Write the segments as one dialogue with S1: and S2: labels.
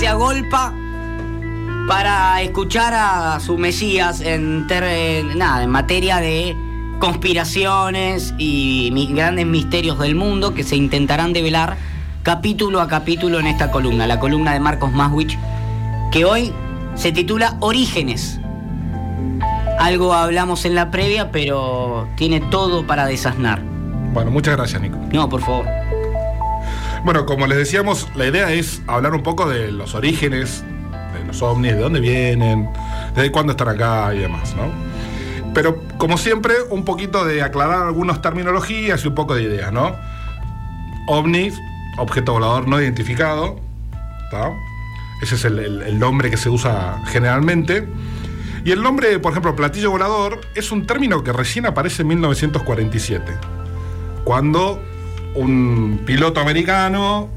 S1: se agolpa para escuchar a su Mesías en, nada, en materia de conspiraciones y grandes misterios del mundo que se intentarán develar capítulo a capítulo en esta columna, la columna de Marcos Maswich, que hoy se titula Orígenes. Algo hablamos en la previa, pero tiene todo para desasnar.
S2: Bueno, muchas gracias, Nico.
S1: No, por favor.
S2: Bueno, como les decíamos, la idea es hablar un poco de los orígenes de los ovnis, de dónde vienen, desde cuándo están acá y demás, ¿no? Pero como siempre, un poquito de aclarar algunas terminologías y un poco de ideas, ¿no? OVNIs, objeto volador no identificado. Ese es el, nombre que se usa generalmente. Y el nombre, por ejemplo, platillo volador, es un término que recién aparece en 1947, cuando un piloto americano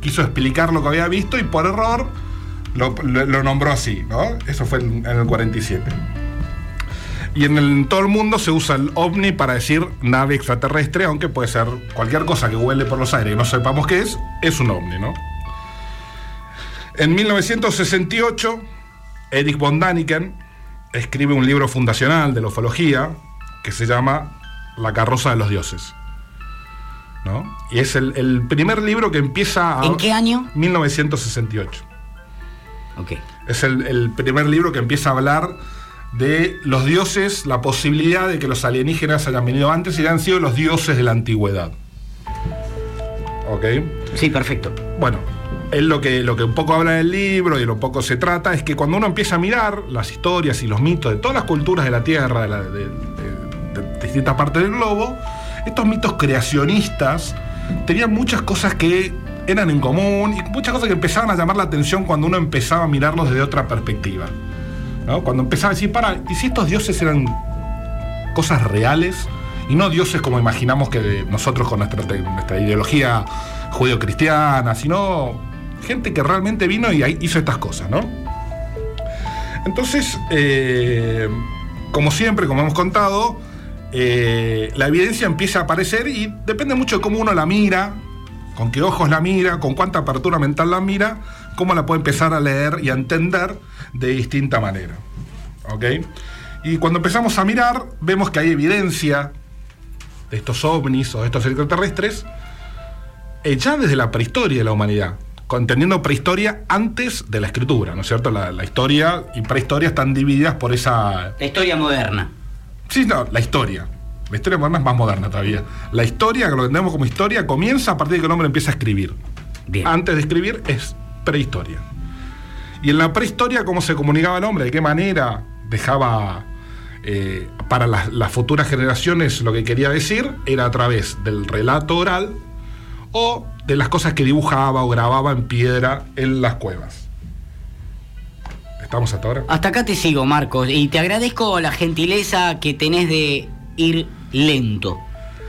S2: quiso explicar lo que había visto y por error lo, nombró así, ¿no? Eso fue en, el 47. Y en, todo el mundo se usa el ovni para decir nave extraterrestre, aunque puede ser cualquier cosa que huele por los aires y no sepamos qué es, es un ovni, ¿no? En 1968, Erich von Daniken escribe un libro fundacional de la ufología que se llama La carroza de los dioses. ¿No? Y es el, primer libro que empieza...
S1: ¿En qué año?
S2: 1968.
S1: Ok.
S2: Es el, el primer libro que empieza a hablar de los dioses, la posibilidad de que los alienígenas hayan venido antes y hayan sido los dioses de la antigüedad. ¿Ok?
S1: Sí, perfecto.
S2: Bueno, él lo que, lo que un poco habla en el libro y lo poco se trata es que cuando uno empieza a mirar las historias y los mitos de todas las culturas de la Tierra, de, distintas partes del globo, estos mitos creacionistas tenían muchas cosas que eran en común y muchas cosas que empezaban a llamar la atención cuando uno empezaba a mirarlos desde otra perspectiva. Cuando empezaba a decir, para, ¿y si estos dioses eran cosas reales? Y no dioses como imaginamos que nosotros con nuestra, nuestra ideología judío-cristiana, sino gente que realmente vino y hizo estas cosas, ¿no? Entonces, eh, como siempre, como hemos contado, eh, la evidencia empieza a aparecer y depende mucho de cómo uno la mira, con qué ojos la mira, con cuánta apertura mental la mira, cómo la puede empezar a leer y a entender de distinta manera. ¿Ok? Y cuando empezamos a mirar, vemos que hay evidencia de estos ovnis o de estos extraterrestres eh, ya desde la prehistoria de la humanidad contendiendo prehistoria antes de la escritura, ¿no es cierto? La, historia y prehistoria están divididas por esa...
S1: La historia moderna.
S2: Sí, no, la historia. La historia moderna es más moderna todavía. La historia, que lo entendemos como historia, comienza a partir de que el hombre empieza a escribir.
S1: Bien.
S2: Antes de escribir es prehistoria. Y en la prehistoria, ¿cómo se comunicaba el hombre? ¿De qué manera dejaba eh, para las futuras generaciones lo que quería decir? Era a través del relato oral o de las cosas que dibujaba o grababa en piedra en las cuevas. ¿Estamos hasta ahora?
S1: Hasta acá te sigo, Marcos, y te agradezco la gentileza que tenés de ir lento.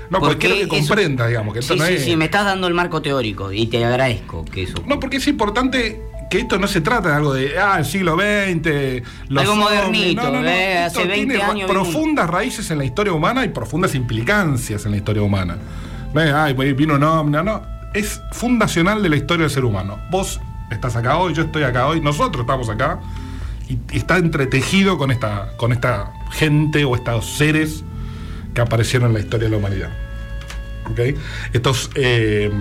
S2: No, porque quiero que comprenda, digamos, que
S1: sí, sí, sí, me estás dando el marco teórico y te agradezco que eso.
S2: No, porque es importante que esto no se trata de algo de, ah, el siglo XX,
S1: los algo modernito, no, no, no. Eh, hace 20
S2: tiene
S1: años.
S2: Profundas raíces en la historia humana y profundas implicancias en la historia humana. No es, ay, vino no, no, no es fundacional de la historia del ser humano. Vos estás acá hoy, yo estoy acá hoy, nosotros estamos acá y, está entretejido con esta, con esta gente o estos seres que aparecieron en la historia de la humanidad. ¿Okay? Estos eh,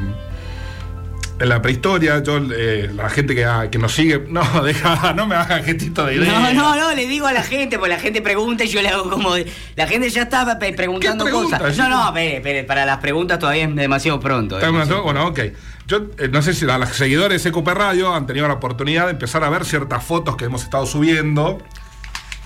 S2: en la prehistoria, yo, eh, la gente que, ah, que, nos sigue, no, deja, no me haga gestito de idea.
S1: No, no, no, le digo a la gente, porque la gente pregunta y yo le hago como. La gente ya está preguntando cosas. No, no, espere, para las preguntas todavía es demasiado pronto.
S2: Eh. Bueno, ok. Yo eh, no sé si a los seguidores de CQP Radio han tenido la oportunidad de empezar a ver ciertas fotos que hemos estado subiendo.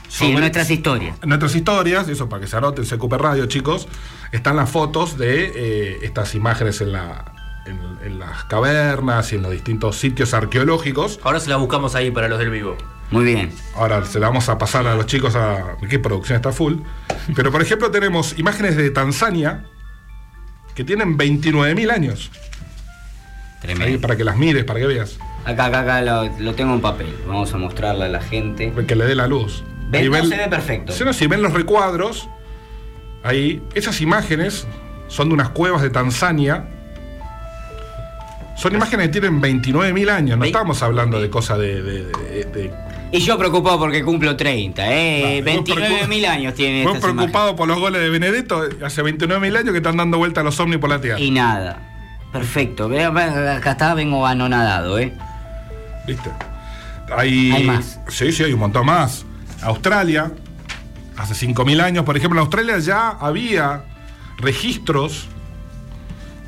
S1: Sí, nuestras historias.
S2: Nuestras historias, eso para que se anoten CQP Radio, chicos. Están las fotos de estas imágenes en la, en, las cavernas y en los distintos sitios arqueológicos.
S3: Ahora se la buscamos ahí para los del vivo.
S1: Muy bien.
S2: Ahora se la vamos a pasar a los chicos a. ¿Qué producción está full? Pero por ejemplo, tenemos imágenes de Tanzania que tienen 29.000 años.
S1: Tremendo.
S2: Ahí para que las mires, para que veas.
S1: Acá, acá, acá lo, tengo en papel. Vamos a mostrarle a la gente.
S2: Que le dé la luz.
S1: ¿Ven? No se ve perfecto.
S2: Si ven los recuadros, ahí, esas imágenes son de unas cuevas de Tanzania Son imágenes que tienen 29.000 años, no estamos hablando de cosas de, de- de- de-
S1: Y yo preocupado porque cumplo 30, ¿eh?
S2: Claro, vos
S1: 29 mil
S2: preocup-
S1: años tiene
S2: Vos preocupado por los goles de Benedetto, hace 29.000 años que están dando vuelta los ovnis por la Tierra.
S1: Y nada. Perfecto. Acá está, vengo anonadado, ¿eh?
S2: ¿Viste? Hay,
S1: Hay más.
S2: Sí, sí, hay un montón más. Australia, hace 5.000 años, por ejemplo, en Australia ya había registros.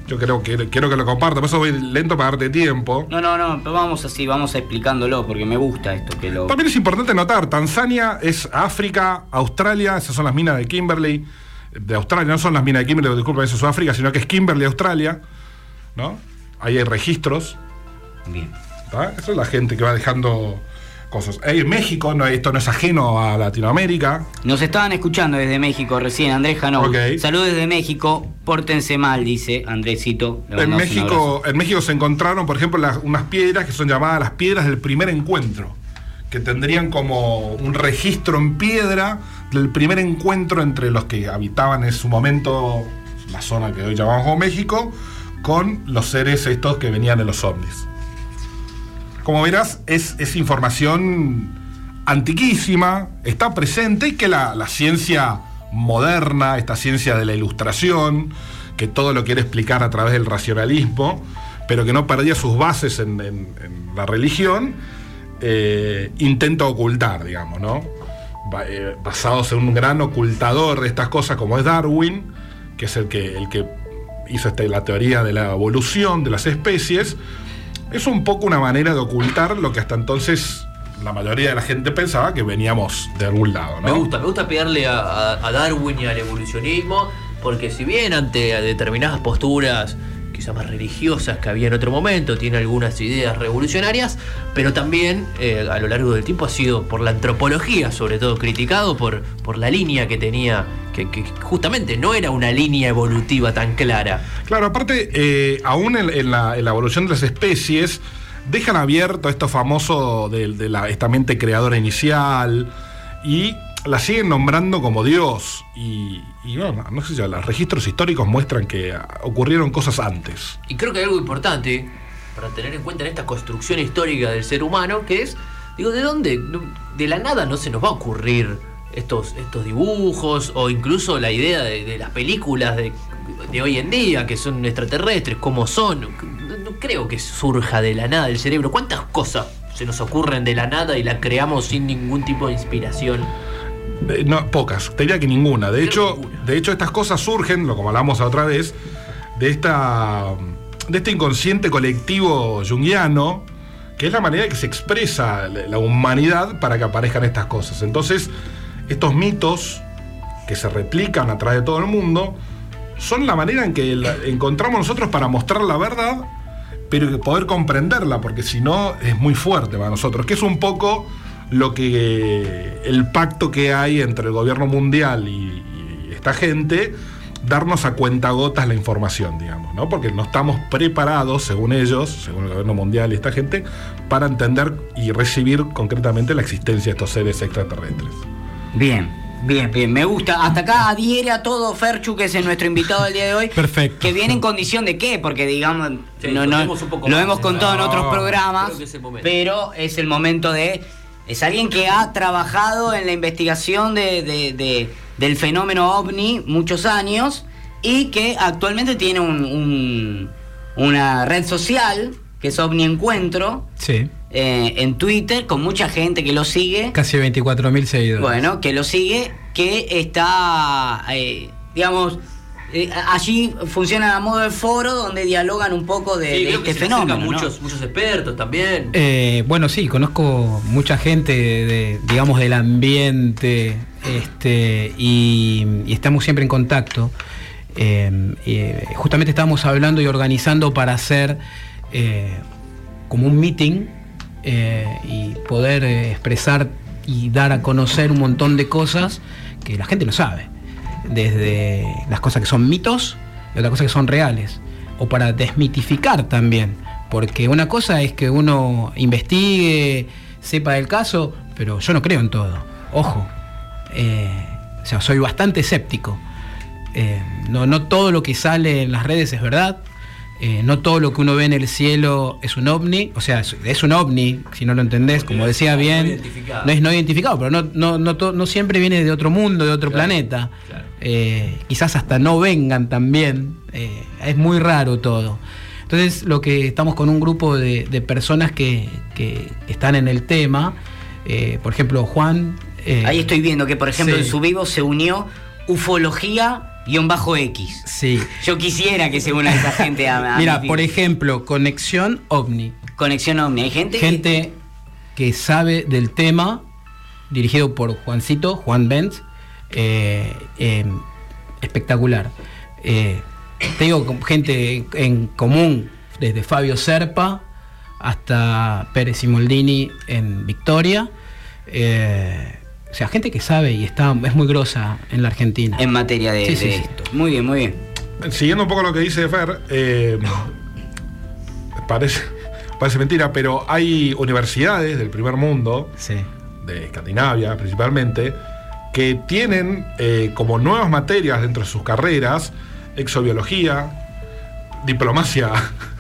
S2: Yo creo que quiero que lo comparta, por eso voy lento para darte tiempo.
S1: No, no, no, pero vamos así, vamos explicándolo porque me gusta esto que lo.
S2: También es importante notar, Tanzania es África, Australia, esas son las minas de Kimberley, de Australia, no son las minas de Kimberley, disculpen, eso es África, sino que es Kimberley, Australia, ¿no? Ahí hay registros,
S1: Bien.
S2: ¿tá? Eso es la gente que va dejando cosas. Ey, México, no, esto no es ajeno a Latinoamérica,
S1: Nos estaban escuchando desde México recién, Andrés Janó. Saludos desde México, pórtense mal, dice Andresito.
S2: En México, en México se encontraron, por ejemplo, las- unas piedras que son llamadas las piedras del primer encuentro, que tendrían como un registro en piedra del primer encuentro entre los que habitaban en su momento la zona que hoy llamamos México, con los seres estos que venían de los ovnis. Como verás, es, es información antiquísima, está presente y que la, ciencia moderna, esta ciencia de la ilustración, que todo lo quiere explicar a través del racionalismo, pero que no perdía sus bases en, en- en la religión, eh, intenta ocultar, digamos, ¿no? Eh, basados en un gran ocultador de estas cosas como es Darwin, que es el que, el que hizo este- la teoría de la evolución de las especies, es un poco una manera de ocultar lo que hasta entonces la mayoría de la gente pensaba que veníamos de algún lado.
S3: Me gusta, me gusta pegarle a Darwin y al evolucionismo, porque si bien ante determinadas posturas quizás más religiosas que había en otro momento, tiene algunas ideas revolucionarias, pero también eh, a lo largo del tiempo ha sido por la antropología, sobre todo criticado por, por la línea que tenía, que, justamente no era una línea evolutiva tan clara.
S2: Claro, aparte, eh, aún en, la, evolución de las especies, dejan abierto esto famoso de, de la, esta mente creadora inicial y la siguen nombrando como Dios. Y, y bueno, no sé si los registros históricos muestran que ocurrieron cosas antes.
S3: Y creo que hay algo importante para tener en cuenta en esta construcción histórica del ser humano, que es, digo, ¿de dónde? De la nada no se nos va a ocurrir estos, estos dibujos o incluso la idea de, las películas de, de hoy en día, que son extraterrestres, como son. No creo que surja de la nada del cerebro. ¿Cuántas cosas se nos ocurren de la nada y la creamos sin ningún tipo de inspiración?
S2: Eh, no, pocas, te diría que ninguna. De hecho,
S3: ninguna.
S2: de hecho, estas cosas surgen, lo como hablamos la otra vez, de esta. de este inconsciente colectivo junguiano, que es la manera que se expresa la humanidad para que aparezcan estas cosas. Entonces, estos mitos que se replican a través de todo el mundo son la manera en que la- encontramos nosotros para mostrar la verdad, pero poder comprenderla, porque si no es muy fuerte para nosotros, que es un poco lo que el pacto que hay entre el gobierno mundial y, y esta gente, darnos a cuentagotas la información, digamos, ¿no? Porque no estamos preparados, según ellos, según el gobierno mundial y esta gente, para entender y recibir concretamente la existencia de estos seres extraterrestres.
S1: Bien, bien, bien. Me gusta. Hasta acá adhiere a todo Ferchu, que es el nuestro invitado del día de hoy.
S4: Perfecto.
S1: Que viene en condición de qué, porque digamos,
S3: Sí,
S1: no, no- lo hemos contado en otros programas,
S3: es
S1: pero es el momento de... Es alguien que ha trabajado en la investigación de, de- de- del fenómeno ovni muchos años y que actualmente tiene un- un- una red social que es OVNI Encuentro
S4: Sí,
S1: eh, en Twitter con mucha gente que lo sigue.
S4: casi 24.000 seguidores.
S1: Bueno, que lo sigue, que está, eh, digamos, eh, allí funciona a modo de foro donde dialogan un poco de,
S3: Sí,
S1: de
S3: creo que
S1: este fenómeno. ¿no?
S3: muchos, muchos expertos también.
S4: Eh, bueno, sí, conozco mucha gente, de, digamos, del ambiente, este, y, y estamos siempre en contacto. Eh, eh, justamente estábamos hablando y organizando para hacer eh, como un meeting eh, y poder eh, expresar y dar a conocer un montón de cosas que la gente no sabe. Desde las cosas que son mitos y otras cosas que son reales. O para desmitificar también. Porque una cosa es que uno investigue, sepa del caso, pero yo no creo en todo. Ojo. Eh, o sea, soy bastante escéptico. Eh, no, no todo lo que sale en las redes es verdad. eh, no todo lo que uno ve en el cielo es un ovni, o sea, es, es un ovni, si no lo entendés,
S3: Porque
S4: como decía bien,
S3: no
S4: es no identificado, pero no, no, no, to- no siempre viene de otro mundo, de otro
S3: Claro,
S4: planeta.
S3: claro.
S4: Eh, quizás hasta no vengan también, eh, es muy raro todo. Entonces, lo que estamos con un grupo de, de personas que, que están en el tema, eh, por ejemplo, Juan.
S1: Ahí estoy viendo que, por ejemplo,
S4: sí.
S1: en su vivo se unió ufología-x.
S4: Sí.
S1: Yo quisiera que se una esa gente a, a
S4: Mira,
S1: mi
S4: por ejemplo, Conexión OVNI.
S1: Conexión Omni. Hay gente, que-
S4: Gente que sabe del tema, dirigido por Juancito, Juan Benz, espectacular. Eh, te digo, gente en común, desde Fabio Serpa hasta Pérez y Moldini en Victoria. Eh, o sea, gente que sabe y está, es muy grosa en la Argentina.
S1: en materia de,
S4: Sí, sí,
S1: de
S4: sí.
S1: esto. Muy bien, muy bien.
S2: Siguiendo un poco lo que dice Fer, eh, parece, parece mentira, pero hay universidades del primer mundo,
S4: Sí.
S2: de Escandinavia principalmente, que tienen eh, como nuevas materias dentro de sus carreras exobiología, diplomacia,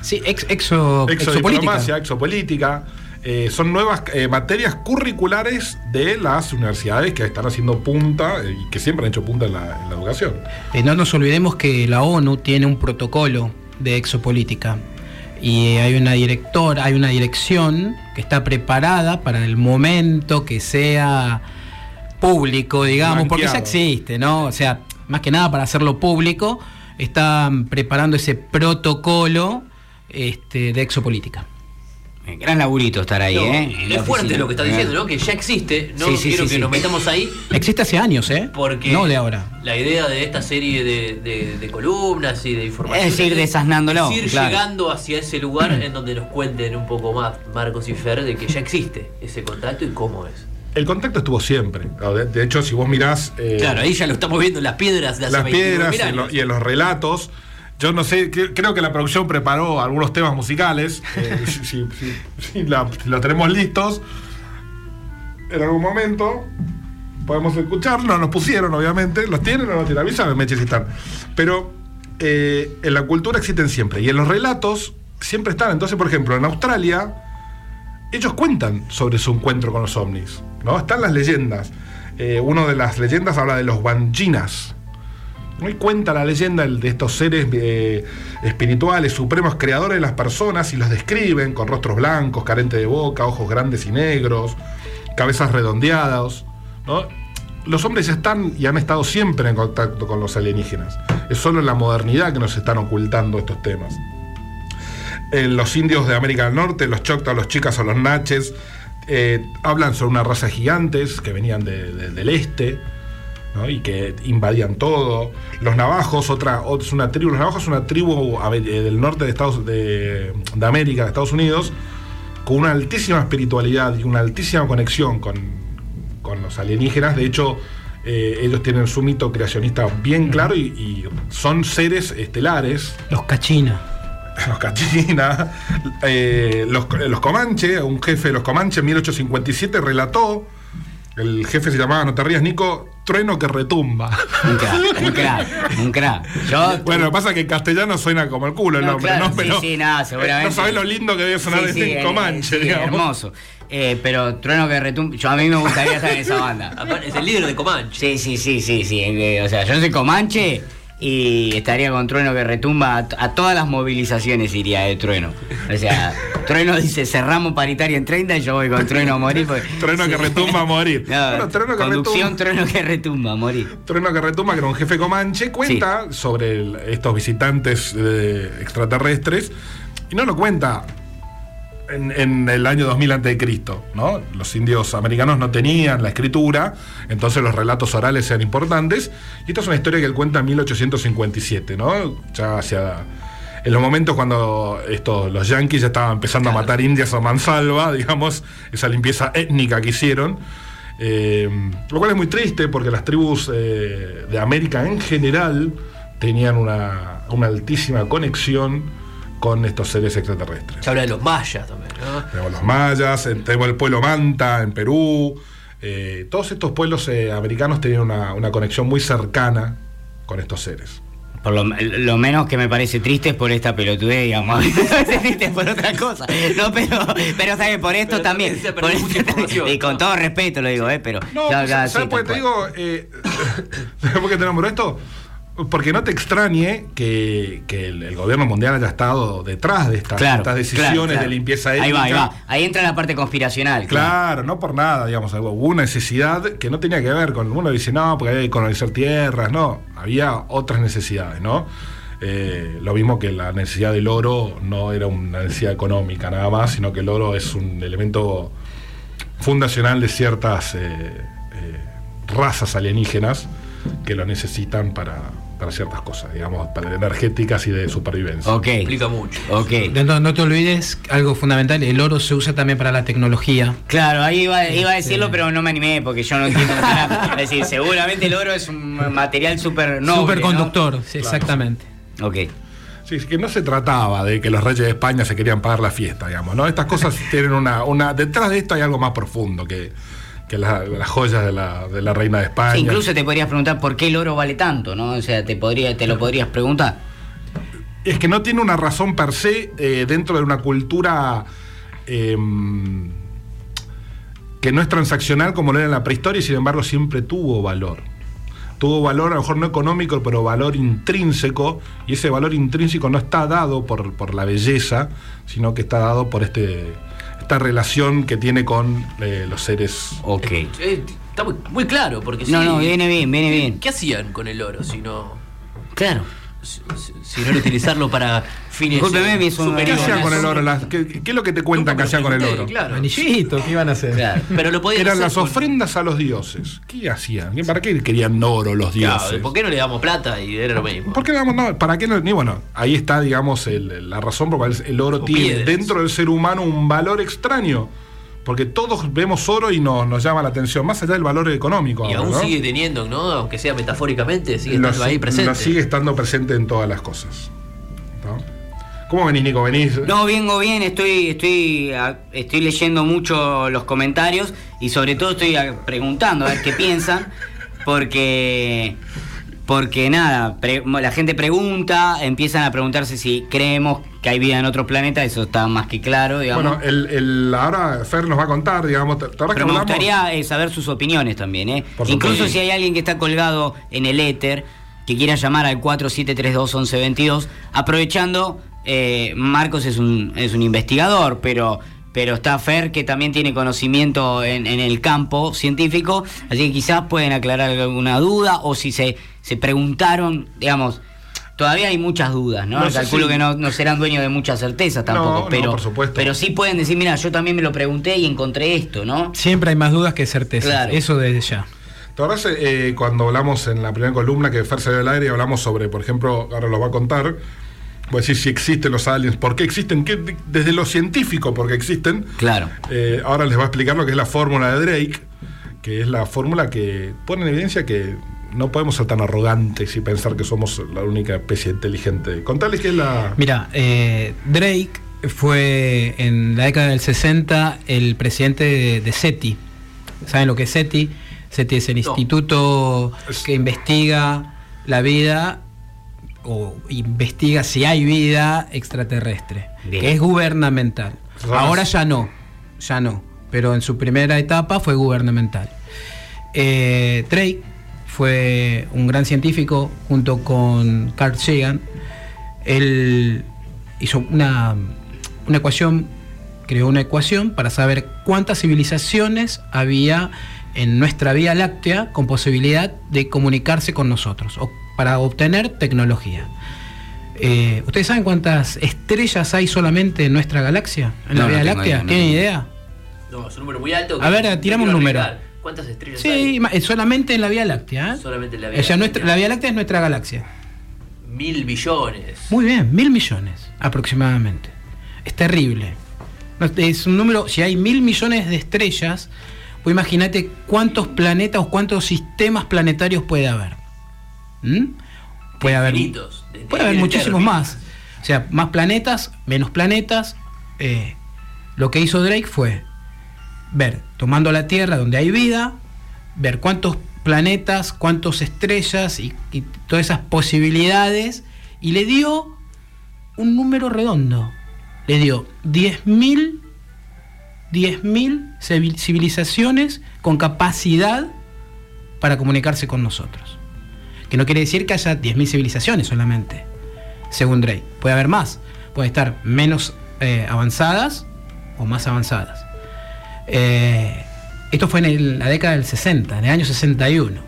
S4: Sí, ex- exo,
S2: exodiplomacia, exopolítica. eh, son nuevas eh, materias curriculares de las universidades que están haciendo punta y que siempre han hecho punta en la, en la educación.
S4: No nos olvidemos que la ONU tiene un protocolo de exopolítica y hay una directora, hay una dirección que está preparada para el momento que sea público, digamos, porque ya existe, ¿no? O sea, más que nada para hacerlo público, están preparando ese protocolo este, de exopolítica.
S1: Eh, Gran laburito estar ahí,
S3: No,
S1: ¿eh?
S3: Es fuerte
S1: oficina.
S3: lo que está diciendo, ¿no? Que ya existe. No
S1: Sí, sí,
S3: quiero
S1: sí,
S3: que
S1: sí.
S3: nos metamos ahí.
S4: Existe hace años, ¿eh?
S3: Porque
S4: no de ahora.
S3: la idea de esta serie de, de- de columnas y de información
S1: Es ir desasnándolo,
S3: es ir
S1: claro.
S3: llegando hacia ese lugar en donde nos cuenten un poco más Marcos y Fer de que ya existe ese contacto y cómo es.
S2: El contacto estuvo siempre. De, hecho, si vos mirás eh,
S3: Claro, ahí ya lo estamos viendo en las piedras de hace
S2: las
S3: 29.000
S2: piedras y en,
S3: años.
S2: lo- y en los relatos, yo no sé, creo que la producción preparó algunos temas musicales. eh, si, si- si- si la- si los tenemos listos, en algún momento podemos escucharlos. No nos pusieron, obviamente. ¿Los tienen o no tienen? Avísame, Meche, si están. Pero eh, en la cultura existen siempre. Y en los relatos siempre están. Entonces, por ejemplo, en Australia ellos cuentan sobre su encuentro con los ovnis, ¿no? Están las leyendas. Eh, una de las leyendas habla de los Wanjinas. ¿no? Y cuenta la leyenda de estos seres eh, espirituales, supremos, creadores de las personas, y los describen con rostros blancos, carentes de boca, ojos grandes y negros, cabezas redondeadas. ¿no? Los hombres ya están y han estado siempre en contacto con los alienígenas. Es solo en la modernidad que nos están ocultando estos temas eh, los indios de América del Norte, los choctaws, los chicas o los naches, eh, hablan sobre una raza de gigantes que venían de- de- del este ¿no? y que invadían todo. Los navajos, otra, ot- es una tribu, los navajos es una tribu eh, del norte de, Estados, de, de América, de Estados Unidos, con una altísima espiritualidad y una altísima conexión con, con los alienígenas. De hecho, eh, ellos tienen su mito creacionista bien claro y, y son seres estelares
S4: Los cachina.
S2: los Cachina, eh, los, los Comanche, un jefe de los Comanche en 1857 relató, el jefe se llamaba, no te rías, Nico, trueno que retumba.
S1: Un crack, un crack, un crack. Yo,
S2: Bueno, lo que pasa es que en castellano suena como el culo el
S1: No,
S2: nombre,
S1: claro,
S2: ¿no?
S1: sí,
S2: Pero
S1: sí, nada, seguramente.
S2: no sabés lo lindo que debe sonar
S1: Sí,
S2: decir
S1: sí, eh,
S2: Comanche,
S1: sí,
S2: digamos.
S1: hermoso. Eh, pero Trueno que retumba. Yo a mí me gustaría estar en esa banda.
S3: Es el líder de Comanche.
S1: Sí, sí, sí, sí, sí. eh, O sea, yo soy Comanche y estaría con Trueno que retumba. A, a todas las movilizaciones iría de Trueno. O sea, Trueno dice cerramos paritaria en 30 y yo voy con Trueno a morir. porque-
S2: Trueno que retumba a morir.
S1: No,
S2: Bueno, Trueno que
S1: conducción,
S2: retumba-
S1: Trueno que retumba a morir.
S2: Trueno que retumba, que era un jefe comanche, cuenta sobre el- estos visitantes eh, extraterrestres y no lo cuenta en, en el año 2000 a.C., ¿no? Los indios americanos no tenían la escritura, entonces los relatos orales eran importantes. Y esta es una historia que él cuenta en 1857, ¿no? Ya hacia. En los momentos cuando estos, los yanquis ya estaban empezando a matar indias a mansalva, digamos, esa limpieza étnica que hicieron. Eh, lo cual es muy triste porque las tribus eh, de América en general tenían una, una altísima conexión con estos seres extraterrestres.
S3: Se habla de los mayas también, ¿no?
S2: Tenemos los mayas, tenemos el pueblo manta en Perú. eh, todos estos pueblos eh, americanos tenían una, una conexión muy cercana con estos seres.
S1: Por lo, lo menos que me parece triste es por esta pelotudez, digamos. me parece triste por otra cosa. No, pero, pero ¿sabes? Por esto
S3: Pero
S1: también. por esto y con
S3: ¿no?
S1: todo respeto lo digo, ¿eh? Pero.
S2: No,
S1: ya,
S2: pues,
S1: ya,
S2: ¿sabes
S1: sí,
S2: por qué te digo? Eh, ¿Sabes por qué te nombro esto? Porque no te extrañe que, que el, el gobierno mundial haya estado detrás de estas,
S1: Claro,
S2: estas decisiones
S1: claro, claro.
S2: de limpieza
S1: Ahí
S2: étnica.
S1: va, ahí va. Ahí entra la parte conspiracional.
S2: Claro, no por nada, digamos, hubo una necesidad que no tenía que ver con, uno dice, no, porque hay que colonizar tierras, no, había otras necesidades, ¿no? Eh, lo mismo que la necesidad del oro no era una necesidad económica nada más, sino que el oro es un elemento fundacional de ciertas eh, eh, razas alienígenas que lo necesitan para, para ciertas cosas, digamos, para energéticas y de supervivencia.
S1: Ok.
S3: Explica mucho.
S1: Ok.
S4: No, no te olvides algo fundamental, el oro se usa también para la tecnología.
S1: Claro, ahí iba, iba a
S4: Este-
S1: decirlo, pero no me animé porque yo no entiendo nada. Es decir, seguramente el oro es un material súper noble.
S4: Superconductor, sí, exactamente.
S1: ¿no? Ok.
S2: Sí, es que no se trataba de que los reyes de España se querían pagar la fiesta, digamos, ¿no? Estas cosas tienen una, una. Detrás de esto hay algo más profundo que, que las joyas de la, de la reina de España.
S1: Sí, incluso te podrías preguntar por qué el oro vale tanto, ¿no? O sea, te podría, te lo podrías preguntar.
S2: Es que no tiene una razón per se eh, dentro de una cultura eh, que no es transaccional como lo era en la prehistoria y sin embargo siempre tuvo valor. Tuvo valor, a lo mejor no económico, pero valor intrínseco, y ese valor intrínseco no está dado por, por la belleza, sino que está dado por este, esta relación que tiene con eh, los seres.
S1: Ok.
S3: Eh, está muy, muy claro, porque
S1: No,
S3: si-
S1: no, viene bien, viene bien.
S3: ¿Qué hacían con el oro si no,
S1: Claro.
S3: Si, si no era utilizarlo para fines
S1: Discúlpeme,
S3: eh,
S1: me hizo un-
S2: ¿Qué
S3: superiores?
S2: hacían con el oro? Las- ¿Qué, qué es lo que te cuentan que hacían con el oro?
S3: Claro.
S4: Anillito, ¿qué iban a hacer?
S1: Claro.
S3: Pero lo podían
S2: Eran
S3: hacer
S2: las
S3: con-
S2: ofrendas a los dioses. ¿Qué hacían? ¿Para qué querían oro los
S3: Claro,
S2: dioses?
S3: ¿Por qué no le damos plata? Y era lo mismo.
S2: ¿Por qué le damos no? ¿Para qué no? Ni bueno, ahí está, digamos, el- la razón por la cual el oro
S3: O
S2: tiene
S3: piedras.
S2: dentro del ser humano un valor extraño. Porque todos vemos oro y nos, nos llama la atención, más allá del valor económico.
S3: Y
S2: ahora,
S3: aún
S2: ¿no?
S3: sigue teniendo, ¿no? Aunque sea metafóricamente, sigue
S2: Lo-
S3: estando ahí presente.
S2: lo sigue estando presente en todas las cosas. ¿no? ¿Cómo venís, Nico? ¿Venís?
S1: No, vengo bien, estoy, estoy, a- estoy leyendo mucho los comentarios y sobre todo estoy preguntando a ver qué piensan, porque, porque nada, la gente pregunta, empiezan a preguntarse si creemos que hay vida en otro planeta, eso está más que claro, digamos.
S2: Bueno, el, el- ahora Fer nos va a contar, digamos, ¿te-
S1: Pero
S2: que
S1: me
S2: hablamos?
S1: gustaría eh, saber sus opiniones también, ¿eh?
S2: Por
S1: Incluso si hay alguien que está colgado en el éter, que quiera llamar al 4732-1122, aprovechando, eh, Marcos es un, es un investigador, pero, pero está Fer que también tiene conocimiento en, en el campo científico, así que quizás pueden aclarar alguna duda o si se, se preguntaron, digamos... Todavía hay muchas dudas, ¿no? Calculo que no, no serán dueños de muchas certezas tampoco,
S2: no,
S1: pero,
S2: por supuesto.
S1: pero sí pueden decir, mira, yo también me lo pregunté y encontré esto, ¿no?
S4: Siempre hay más dudas que certezas.
S1: Claro.
S4: Eso desde ya.
S2: ¿Te acordás eh, cuando hablamos en la primera columna que Fer salió al aire y hablamos sobre, por ejemplo, ahora lo va a contar, voy a decir si existen los aliens, por qué existen, ¿Qué- de- desde lo científico, por qué existen.
S1: Claro.
S2: Eh, ahora les va a explicar lo que es la fórmula de Drake, que es la fórmula que pone en evidencia que no podemos ser tan arrogantes y pensar que somos la única especie inteligente. Contales qué es la...
S4: Mira, eh, Drake fue en la década del 60 el presidente de, de SETI. ¿Saben lo que es SETI? SETI es el
S3: No.
S4: instituto que investiga la vida o investiga si hay vida extraterrestre,
S1: Bien.
S4: que es gubernamental. Ahora ya no, ya no, pero en su primera etapa fue gubernamental. Eh, Drake fue un gran científico junto con Carl Sagan. Él hizo una, una ecuación, creó una ecuación para saber cuántas civilizaciones había en nuestra Vía Láctea con posibilidad de comunicarse con nosotros o para obtener tecnología. Eh, ¿Ustedes saben cuántas estrellas hay solamente en nuestra galaxia? ¿En la
S1: No,
S4: Vía Láctea?
S1: idea, no
S4: ¿Tienen idea?
S3: No, es un número muy alto.
S4: A ver,
S3: que
S4: un número.
S3: ¿Cuántas estrellas
S4: Sí,
S3: hay?
S4: ma- eh, solamente en la Vía Láctea. ¿eh?
S3: Solamente en la
S4: O
S3: Vía
S4: sea,
S3: Láctea.
S4: nuestra- la Vía Láctea es nuestra galaxia.
S3: Mil billones.
S4: Muy bien, mil millones aproximadamente. Es terrible. Es un número, si hay mil millones de estrellas, pues imagínate cuántos planetas o cuántos sistemas planetarios puede haber. ¿Mm? Puede haber,
S3: Infinitos,
S4: puede haber muchísimos más. O sea, más planetas, menos planetas. Eh, lo que hizo Drake fue ver, tomando la Tierra donde hay vida, ver cuántos planetas, cuántas estrellas y, y todas esas posibilidades y le dio un número redondo. Le dio 10.000 10.000 civil- civilizaciones con capacidad para comunicarse con nosotros. Que no quiere decir que haya 10.000 civilizaciones solamente, según Drake. Puede haber más, puede estar menos eh, avanzadas o más avanzadas. Eh, esto fue en la década del 60, en el año 61.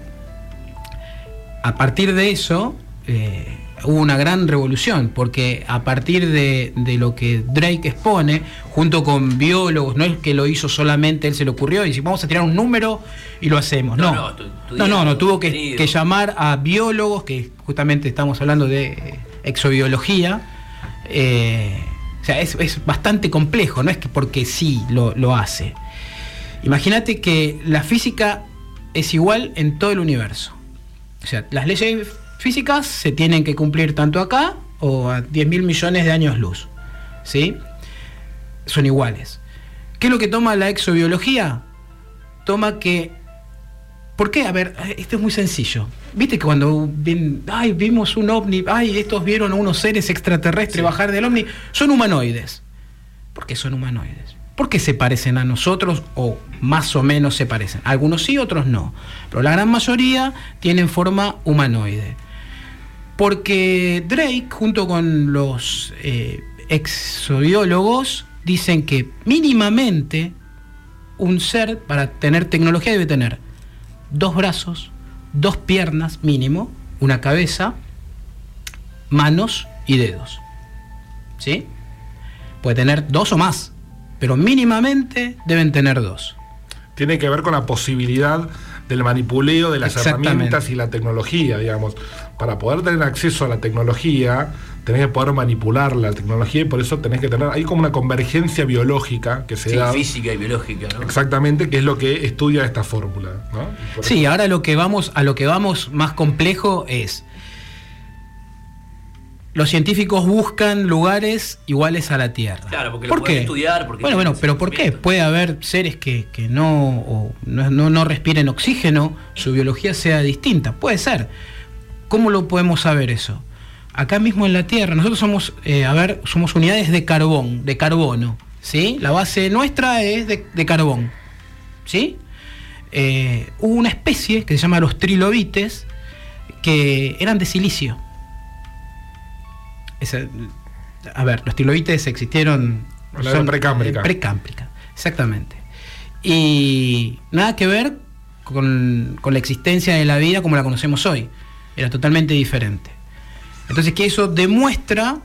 S4: A partir de eso eh, hubo una gran revolución, porque a partir de, de lo que Drake expone, junto con biólogos, no es que lo hizo solamente, él se le ocurrió y dice, vamos a tirar un número y lo hacemos.
S3: No,
S4: No,
S3: no, tu- tu
S4: no, no, no, tuvo que llamar a biólogos, que justamente estamos hablando de eh, exobiología. eh, o sea, es, es bastante complejo, no es que porque sí lo, lo hace. Imagínate que la física es igual en todo el universo. O sea, las leyes físicas se tienen que cumplir tanto acá o a 10 mil millones de años luz. ¿Sí? Son iguales. ¿Qué es lo que toma la exobiología? Toma que. ¿Por qué? A ver, esto es muy sencillo. Viste que cuando ven, ay, vimos un ovni, ay, estos vieron a unos seres extraterrestres bajar del ovni, son humanoides. ¿Por qué son humanoides? ¿Por qué se parecen a nosotros o más o menos se parecen? Algunos sí, otros no. Pero la gran mayoría tienen forma humanoide. Porque Drake, junto con los eh, exobiólogos, dicen que mínimamente un ser para tener tecnología debe tener dos brazos, dos piernas mínimo, una cabeza, manos y dedos. ¿Sí? Puede tener dos o más, pero mínimamente deben tener dos.
S2: Tiene que ver con la posibilidad del manipuleo de las herramientas y la tecnología, digamos. Para poder tener acceso a la tecnología, tenés que poder manipular la tecnología y por eso tenés que tener, hay como una convergencia biológica que se
S3: Sí,
S2: da.
S3: física y biológica, ¿no?
S2: Exactamente, que es lo que estudia esta fórmula. ¿no?
S4: Sí, ahora lo que vamos, a lo que vamos más complejo es. Los científicos buscan lugares iguales a la Tierra.
S3: Claro, porque lo
S4: ¿Por
S3: pueden
S4: qué?
S3: estudiar, porque
S4: bueno, bueno, pero ¿por qué? Puede haber seres que, que no, o no, no, no respiren oxígeno, su biología sea distinta. Puede ser. ¿Cómo lo podemos saber eso? Acá mismo en la Tierra, nosotros somos, eh, a ver, somos unidades de carbón, de carbono. ¿Sí? La base nuestra es de, de carbón. ¿Sí? eh, hubo una especie que se llama los trilobites que eran de silicio. Esa- a ver, los trilobites existieron.
S2: La era precámbrica.
S4: eh, Precámbrica, exactamente. Y nada que ver con, con la existencia de la vida como la conocemos hoy. Era totalmente diferente. Entonces, que eso demuestra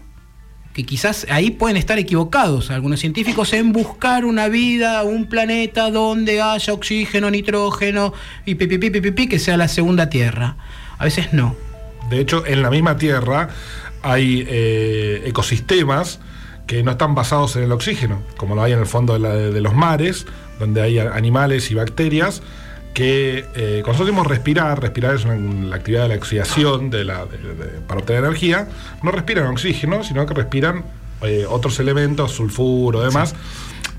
S4: que quizás ahí pueden estar equivocados algunos científicos en buscar una vida, un planeta donde haya oxígeno, nitrógeno y pi, pi, pi, pi, pi, pi, que sea la segunda Tierra. A veces no.
S2: De hecho, en la misma Tierra hay eh, ecosistemas que no están basados en el oxígeno, como lo hay en el fondo de, la- de los mares, donde hay animales y bacterias que eh, cuando nosotros respirar, respirar es una- la actividad de la oxidación de la, de- de- para obtener energía, no respiran oxígeno, sino que respiran eh, otros elementos, sulfuro, demás,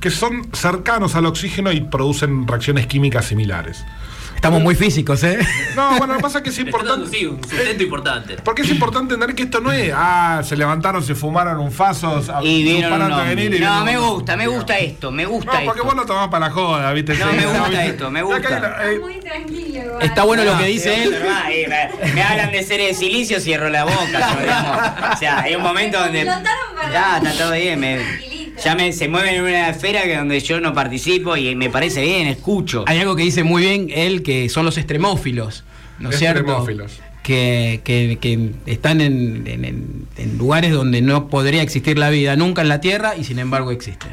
S2: que son cercanos al oxígeno y producen reacciones químicas similares.
S4: Estamos muy físicos, ¿eh?
S2: No, bueno, lo que pasa es que es importante.
S3: sí, un sustento importante.
S2: Porque es importante entender que esto no es, ah, se levantaron, se fumaron un faso,
S1: Y vieron ovni.
S2: venir y
S1: No, me gusta, me gusta esto, me gusta
S2: No, porque
S1: esto.
S2: vos lo tomás para la joda, ¿viste?
S1: No,
S2: Sí,
S1: me gusta
S2: ¿viste?
S1: esto, me gusta.
S2: la- eh,
S5: Muy tranquilo. igual.
S4: Está bueno lo que dice él.
S1: eh, me, me hablan de seres de silicio, cierro la boca. o sea, hay un momento donde. Ya, está todo bien. me-. Ya me, se mueven en una esfera que donde yo no participo y me parece bien, escucho.
S4: Hay algo que dice muy bien él, que son los extremófilos, ¿no es cierto?
S2: Extremófilos.
S4: Que, que- que están en, en- en- en lugares donde no podría existir la vida nunca en la Tierra y sin embargo existe.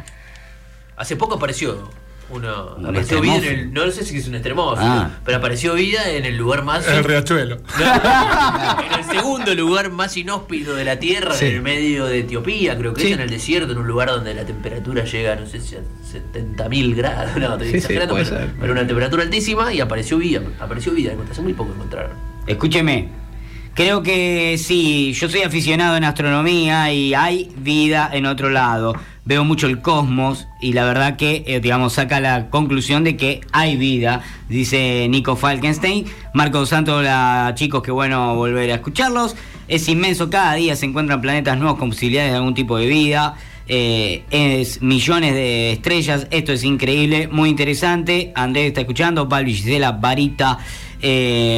S3: Hace poco apareció una.
S1: Un
S3: apareció vida en el. No sé si es un extremófilo,
S1: Ah.
S3: pero apareció vida en el lugar más.
S2: el riachuelo.
S3: en el segundo lugar más inhóspito de la Tierra,
S4: Sí.
S3: en el medio de Etiopía, creo que
S4: Sí.
S3: es en el desierto, en un lugar donde la temperatura llega, no sé si a 70.000 grados, no, estoy
S4: Sí,
S3: exagerando, pero una temperatura altísima y apareció vida, apareció vida, hace muy poco encontraron.
S1: Escúcheme. Creo que sí, yo soy aficionado en astronomía y hay vida en otro lado. Veo mucho el cosmos y la verdad que, eh, digamos, saca la conclusión de que hay vida, dice Nico Falkenstein. Marco Santos, hola chicos, qué bueno volver a escucharlos. Es inmenso, cada día se encuentran planetas nuevos con posibilidades de algún tipo de vida. Eh, es millones de estrellas, esto es increíble, muy interesante. Andrés está escuchando, Pablo Gisela, Barita, eh,